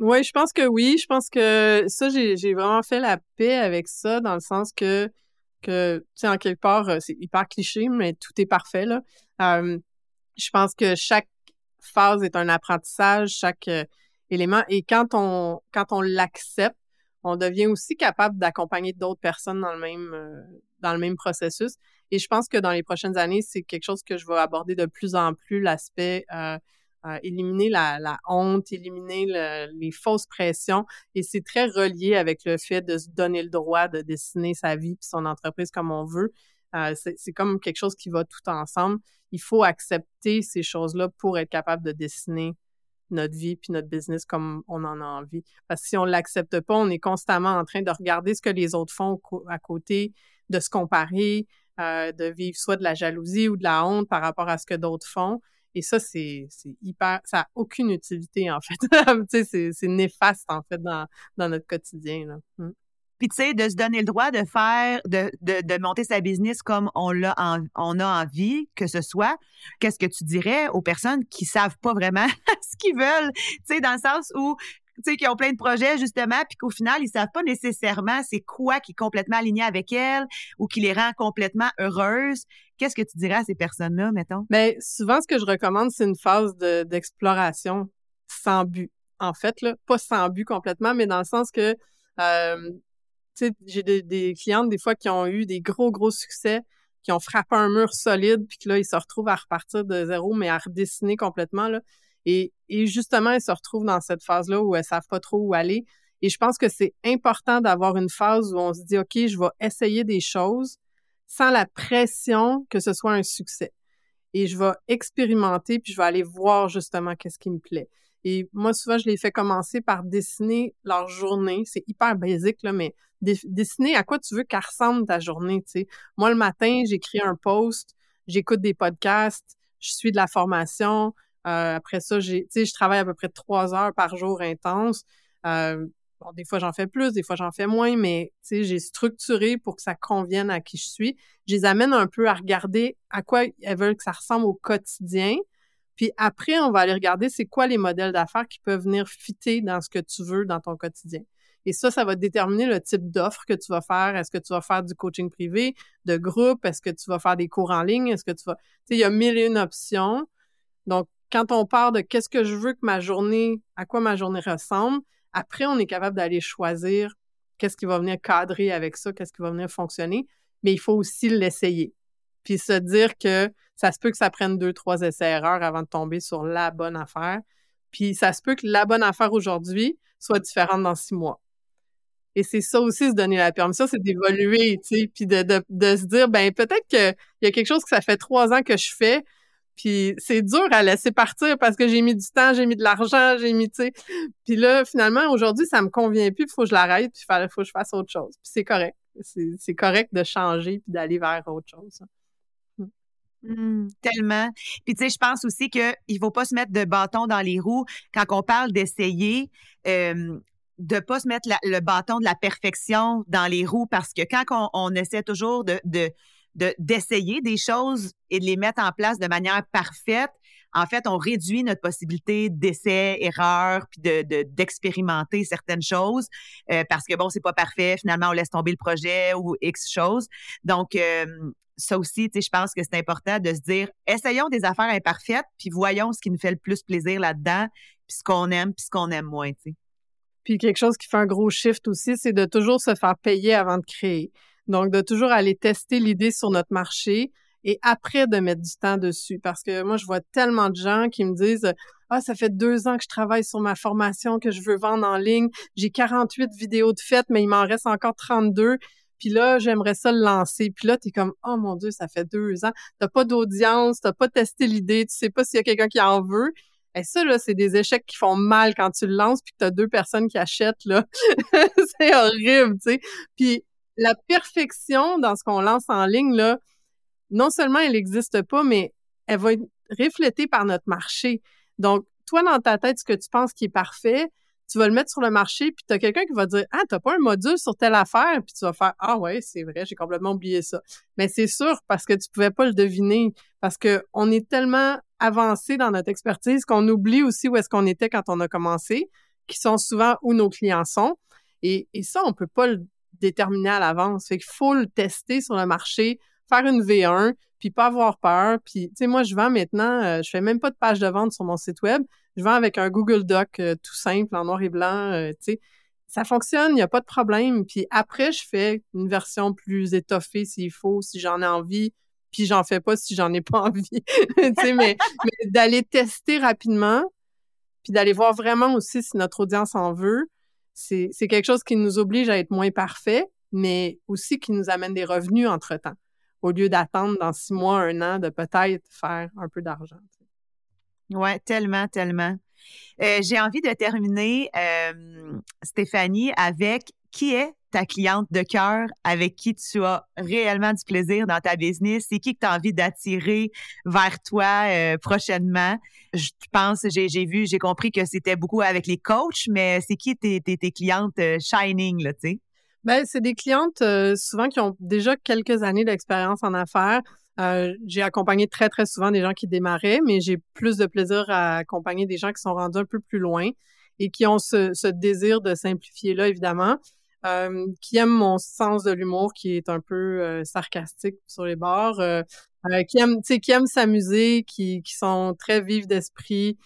Oui, je pense que oui. Je pense que ça, j'ai vraiment fait la paix avec ça, dans le sens que, que tu sais, en quelque part, euh, c'est hyper cliché, mais tout est parfait, là. je pense que chaque phase est un apprentissage, chaque euh, élément. Et quand on, quand on l'accepte, on devient aussi capable d'accompagner d'autres personnes dans le même, euh, dans le même processus. Et je pense que dans les prochaines années, c'est quelque chose que je vais aborder de plus en plus, l'aspect euh, euh, éliminer la, honte, éliminer les fausses pressions. Et c'est très relié avec le fait de se donner le droit de dessiner sa vie puis son entreprise comme on veut. Euh, c'est comme quelque chose qui va tout ensemble. Il faut accepter ces choses-là pour être capable de dessiner notre vie puis notre business comme on en a envie. Parce que si on l'accepte pas, on est constamment en train de regarder ce que les autres font à côté, de se comparer, euh, de vivre soit de la jalousie ou de la honte par rapport à ce que d'autres font. Et ça, c'est hyper, ça n'a aucune utilité, en fait. c'est néfaste, en fait, dans, dans notre quotidien. Là. Mm. Puis, tu sais, de se donner le droit de faire, de, de, de monter sa business comme on, l'a on a envie que ce soit. Qu'est-ce que tu dirais aux personnes qui savent pas vraiment ce qu'ils veulent? Tu sais, dans le sens où tu sais, qui ont plein de projets, justement, puis qu'au final, ils savent pas nécessairement c'est quoi qui est complètement aligné avec elles ou qui les rend complètement heureuses. Qu'est-ce que tu dirais à ces personnes-là, mettons? Bien, souvent, ce que je recommande, c'est une phase d'exploration sans but. En fait, là, pas sans but complètement, mais dans le sens que, euh, j'ai des, des clientes, des fois, qui ont eu des gros, gros succès, qui ont frappé un mur solide, puis que là, ils se retrouvent à repartir de zéro, mais à redessiner complètement, là. Et, justement, elles se retrouvent dans cette phase-là où elles savent pas trop où aller. Et je pense que c'est important d'avoir une phase où on se dit, OK, je vais essayer des choses sans la pression que ce soit un succès. Et je vais expérimenter, puis je vais aller voir justement qu'est-ce qui me plaît. Et moi, souvent, je les fais commencer par dessiner leur journée. C'est hyper basique, là, mais dessiner à quoi tu veux qu'elle ressemble ta journée, tu sais. Moi, le matin, j'écris un post, j'écoute des podcasts, je suis de la formation. Euh, après ça, j'ai, je travaille à peu près trois heures par jour intense. Euh, bon, des fois, j'en fais plus, des fois, j'en fais moins, mais j'ai structuré pour que ça convienne à qui je suis. Je les amène un peu à regarder à quoi elles veulent que ça ressemble au quotidien. Puis après, on va aller regarder c'est quoi les modèles d'affaires qui peuvent venir fitter dans ce que tu veux dans ton quotidien. Et ça, ça va déterminer le type d'offre que tu vas faire. Est-ce que tu vas faire du coaching privé, de groupe? Est-ce que tu vas faire des cours en ligne? Est-ce que tu vas... Tu sais, il y a mille et une options. Donc, quand on part de qu'est-ce que je veux que ma journée, à quoi ma journée ressemble, après, on est capable d'aller choisir qu'est-ce qui va venir cadrer avec ça, qu'est-ce qui va venir fonctionner. Mais il faut aussi l'essayer. Puis se dire que ça se peut que ça prenne deux, trois essais-erreurs avant de tomber sur la bonne affaire. Puis ça se peut que la bonne affaire aujourd'hui soit différente dans six mois. Et c'est ça aussi, se donner la permission, c'est d'évoluer, tu sais, puis de, de, se dire, ben peut-être qu'il y a quelque chose que ça fait trois ans que je fais, puis c'est dur à laisser partir parce que j'ai mis du temps, j'ai mis de l'argent, j'ai mis, tu sais. Puis là, finalement, aujourd'hui, ça me convient plus, il faut que je l'arrête, puis il faut que je fasse autre chose. Puis c'est correct. C'est correct de changer puis d'aller vers autre chose. Mmh. Mmh, tellement. Puis tu sais, je pense aussi qu'il ne faut pas se mettre de bâton dans les roues quand on parle d'essayer de pas se mettre le bâton de la perfection dans les roues parce que quand on, essaie toujours de, d'essayer des choses et de les mettre en place de manière parfaite, en fait, on réduit notre possibilité d'essai, erreur, puis de, d'expérimenter certaines choses euh, parce que bon, c'est pas parfait. Finalement, on laisse tomber le projet ou X choses. Donc, euh, ça aussi, tu sais, je pense que c'est important de se dire, essayons des affaires imparfaites, puis voyons ce qui nous fait le plus plaisir là-dedans, puis ce qu'on aime, puis ce qu'on aime moins, tu sais. Puis quelque chose qui fait un gros shift aussi, c'est de toujours se faire payer avant de créer. Donc, de toujours aller tester l'idée sur notre marché et après de mettre du temps dessus. Parce que moi, je vois tellement de gens qui me disent Ah, ça fait deux ans que je travaille sur ma formation que je veux vendre en ligne. J'ai 48 vidéos de fête, mais il m'en reste encore 32. Puis là, j'aimerais ça le lancer. Puis là, tu es comme, oh mon Dieu, ça fait deux ans. T'as pas d'audience, t'as pas testé l'idée, tu sais pas s'il y a quelqu'un qui en veut. Et ça, là, c'est des échecs qui font mal quand tu le lances puis que tu as deux personnes qui achètent, là. c'est horrible, tu sais. Puis la perfection dans ce qu'on lance en ligne, là, non seulement elle n'existe pas, mais elle va être reflétée par notre marché. Donc, toi, dans ta tête, ce que tu penses qui est parfait, tu vas le mettre sur le marché, puis tu as quelqu'un qui va dire Ah, t'as pas un module sur telle affaire, puis tu vas faire Ah ouais, c'est vrai, j'ai complètement oublié ça. Mais c'est sûr parce que tu pouvais pas le deviner, parce que on est tellement avancé dans notre expertise qu'on oublie aussi où est-ce qu'on était quand on a commencé, qui sont souvent où nos clients sont. Et, et ça, on peut pas le déterminer à l'avance. Fait qu'il faut le tester sur le marché, faire une V1, puis pas avoir peur. Puis, tu sais, moi, je vends maintenant, euh, je fais même pas de page de vente sur mon site web. Je vends avec un Google Doc euh, tout simple, en noir et blanc, euh, tu sais. Ça fonctionne, il n'y a pas de problème. Puis après, je fais une version plus étoffée s'il faut, si j'en ai envie, puis j'en fais pas si j'en ai pas envie. tu sais, mais d'aller tester rapidement, puis d'aller voir vraiment aussi si notre audience en veut, c'est quelque chose qui nous oblige à être moins parfait, mais aussi qui nous amène des revenus entre-temps, au lieu d'attendre dans six mois, un an, de peut-être faire un peu d'argent. Oui, tellement, tellement. Euh, j'ai envie de terminer, euh, Stéphanie, avec qui est ta cliente de cœur avec qui tu as réellement du plaisir dans ta business? C'est qui que tu as envie d'attirer vers toi euh, prochainement? Je pense, j'ai vu, j'ai compris que c'était beaucoup avec les coachs, mais c'est qui tes, tes, tes clientes shining, là, tu sais? Ben, c'est des clientes souvent qui ont déjà quelques années d'expérience en affaires. Euh, j'ai accompagné très, très souvent des gens qui démarraient, mais j'ai plus de plaisir à accompagner des gens qui sont rendus un peu plus loin et qui ont ce désir de simplifier là, évidemment, euh, qui aiment mon sens de l'humour qui est un peu euh, sarcastique sur les bords, euh, qui aiment, qui aiment s'amuser, qui, qui sont très vifs d'esprit,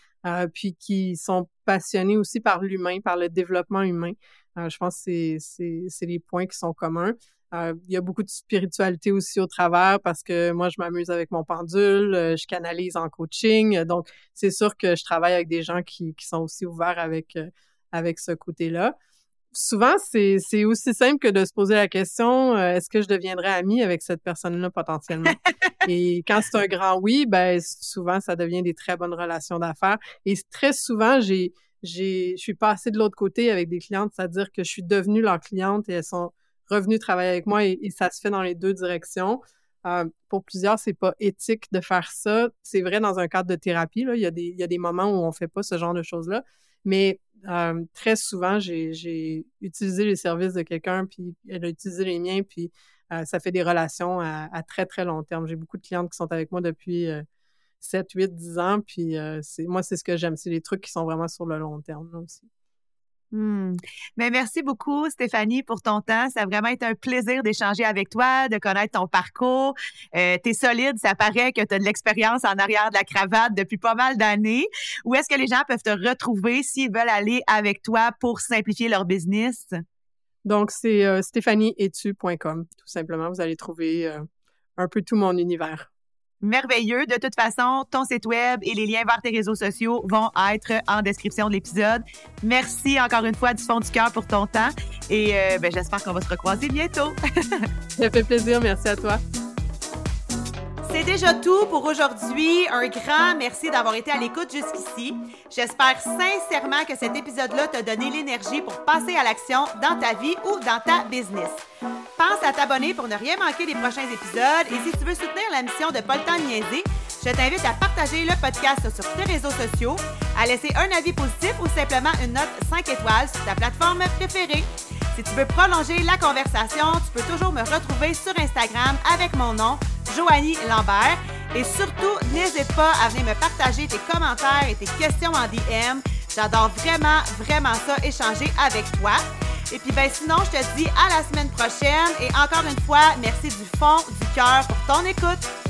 puis qui sont passionnés aussi par l'humain, par le développement humain. je pense que c'est les points qui sont communs. Euh, il y a beaucoup de spiritualité aussi au travers parce que moi, je m'amuse avec mon pendule, euh, je canalise en coaching. Donc, c'est sûr que je travaille avec des gens qui, qui sont aussi ouverts avec, euh, avec ce côté-là. Souvent, c'est aussi simple que de se poser la question euh, est-ce que je deviendrai ami avec cette personne-là potentiellement? Et quand c'est un grand oui, ben souvent ça devient des très bonnes relations d'affaires. Et très souvent, j'ai j'ai je suis passée de l'autre côté avec des clientes, c'est-à-dire que je suis devenue leur cliente et elles sont revenues travailler avec moi et, ça se fait dans les deux directions. Euh, pour plusieurs, c'est pas éthique de faire ça. C'est vrai dans un cadre de thérapie. Là. Il, y a des, il y a des moments où on fait pas ce genre de choses-là. Mais euh, très souvent, j'ai utilisé les services de quelqu'un, puis elle a utilisé les miens, puis euh, ça fait des relations à, très, très long terme. J'ai beaucoup de clientes qui sont avec moi depuis 7, 8, 10 ans, puis moi, c'est ce que j'aime. C'est les trucs qui sont vraiment sur le long terme aussi. Hmm. Mais merci beaucoup, Stéphanie, pour ton temps. Ça a vraiment été un plaisir d'échanger avec toi, de connaître ton parcours. Euh, tu es solide, ça paraît que tu as de l'expérience en arrière de la cravate depuis pas mal d'années. Où est-ce que les gens peuvent te retrouver s'ils veulent aller avec toi pour simplifier leur business? Donc, c'est euh, stéphanieetu.com, tout simplement. Vous allez trouver euh, un peu tout mon univers merveilleux. De toute façon, ton site web et les liens vers tes réseaux sociaux vont être en description de l'épisode. Merci encore une fois du fond du cœur pour ton temps et euh, ben, j'espère qu'on va se recroiser bientôt. Ça fait plaisir. Merci à toi. C'est déjà tout pour aujourd'hui. Un grand merci d'avoir été à l'écoute jusqu'ici. J'espère sincèrement que cet épisode-là t'a donné l'énergie pour passer à l'action dans ta vie ou dans ta business. Pense à t'abonner pour ne rien manquer des prochains épisodes et si tu veux soutenir la mission de Temps Niaiser, je t'invite à partager le podcast sur tes réseaux sociaux, à laisser un avis positif ou simplement une note 5 étoiles sur ta plateforme préférée. Si tu veux prolonger la conversation, tu peux toujours me retrouver sur Instagram avec mon nom, Joanie Lambert. Et surtout, n'hésite pas à venir me partager tes commentaires et tes questions en DM. J'adore vraiment, vraiment ça, échanger avec toi. Et puis, ben, sinon, je te dis à la semaine prochaine. Et encore une fois, merci du fond du cœur pour ton écoute.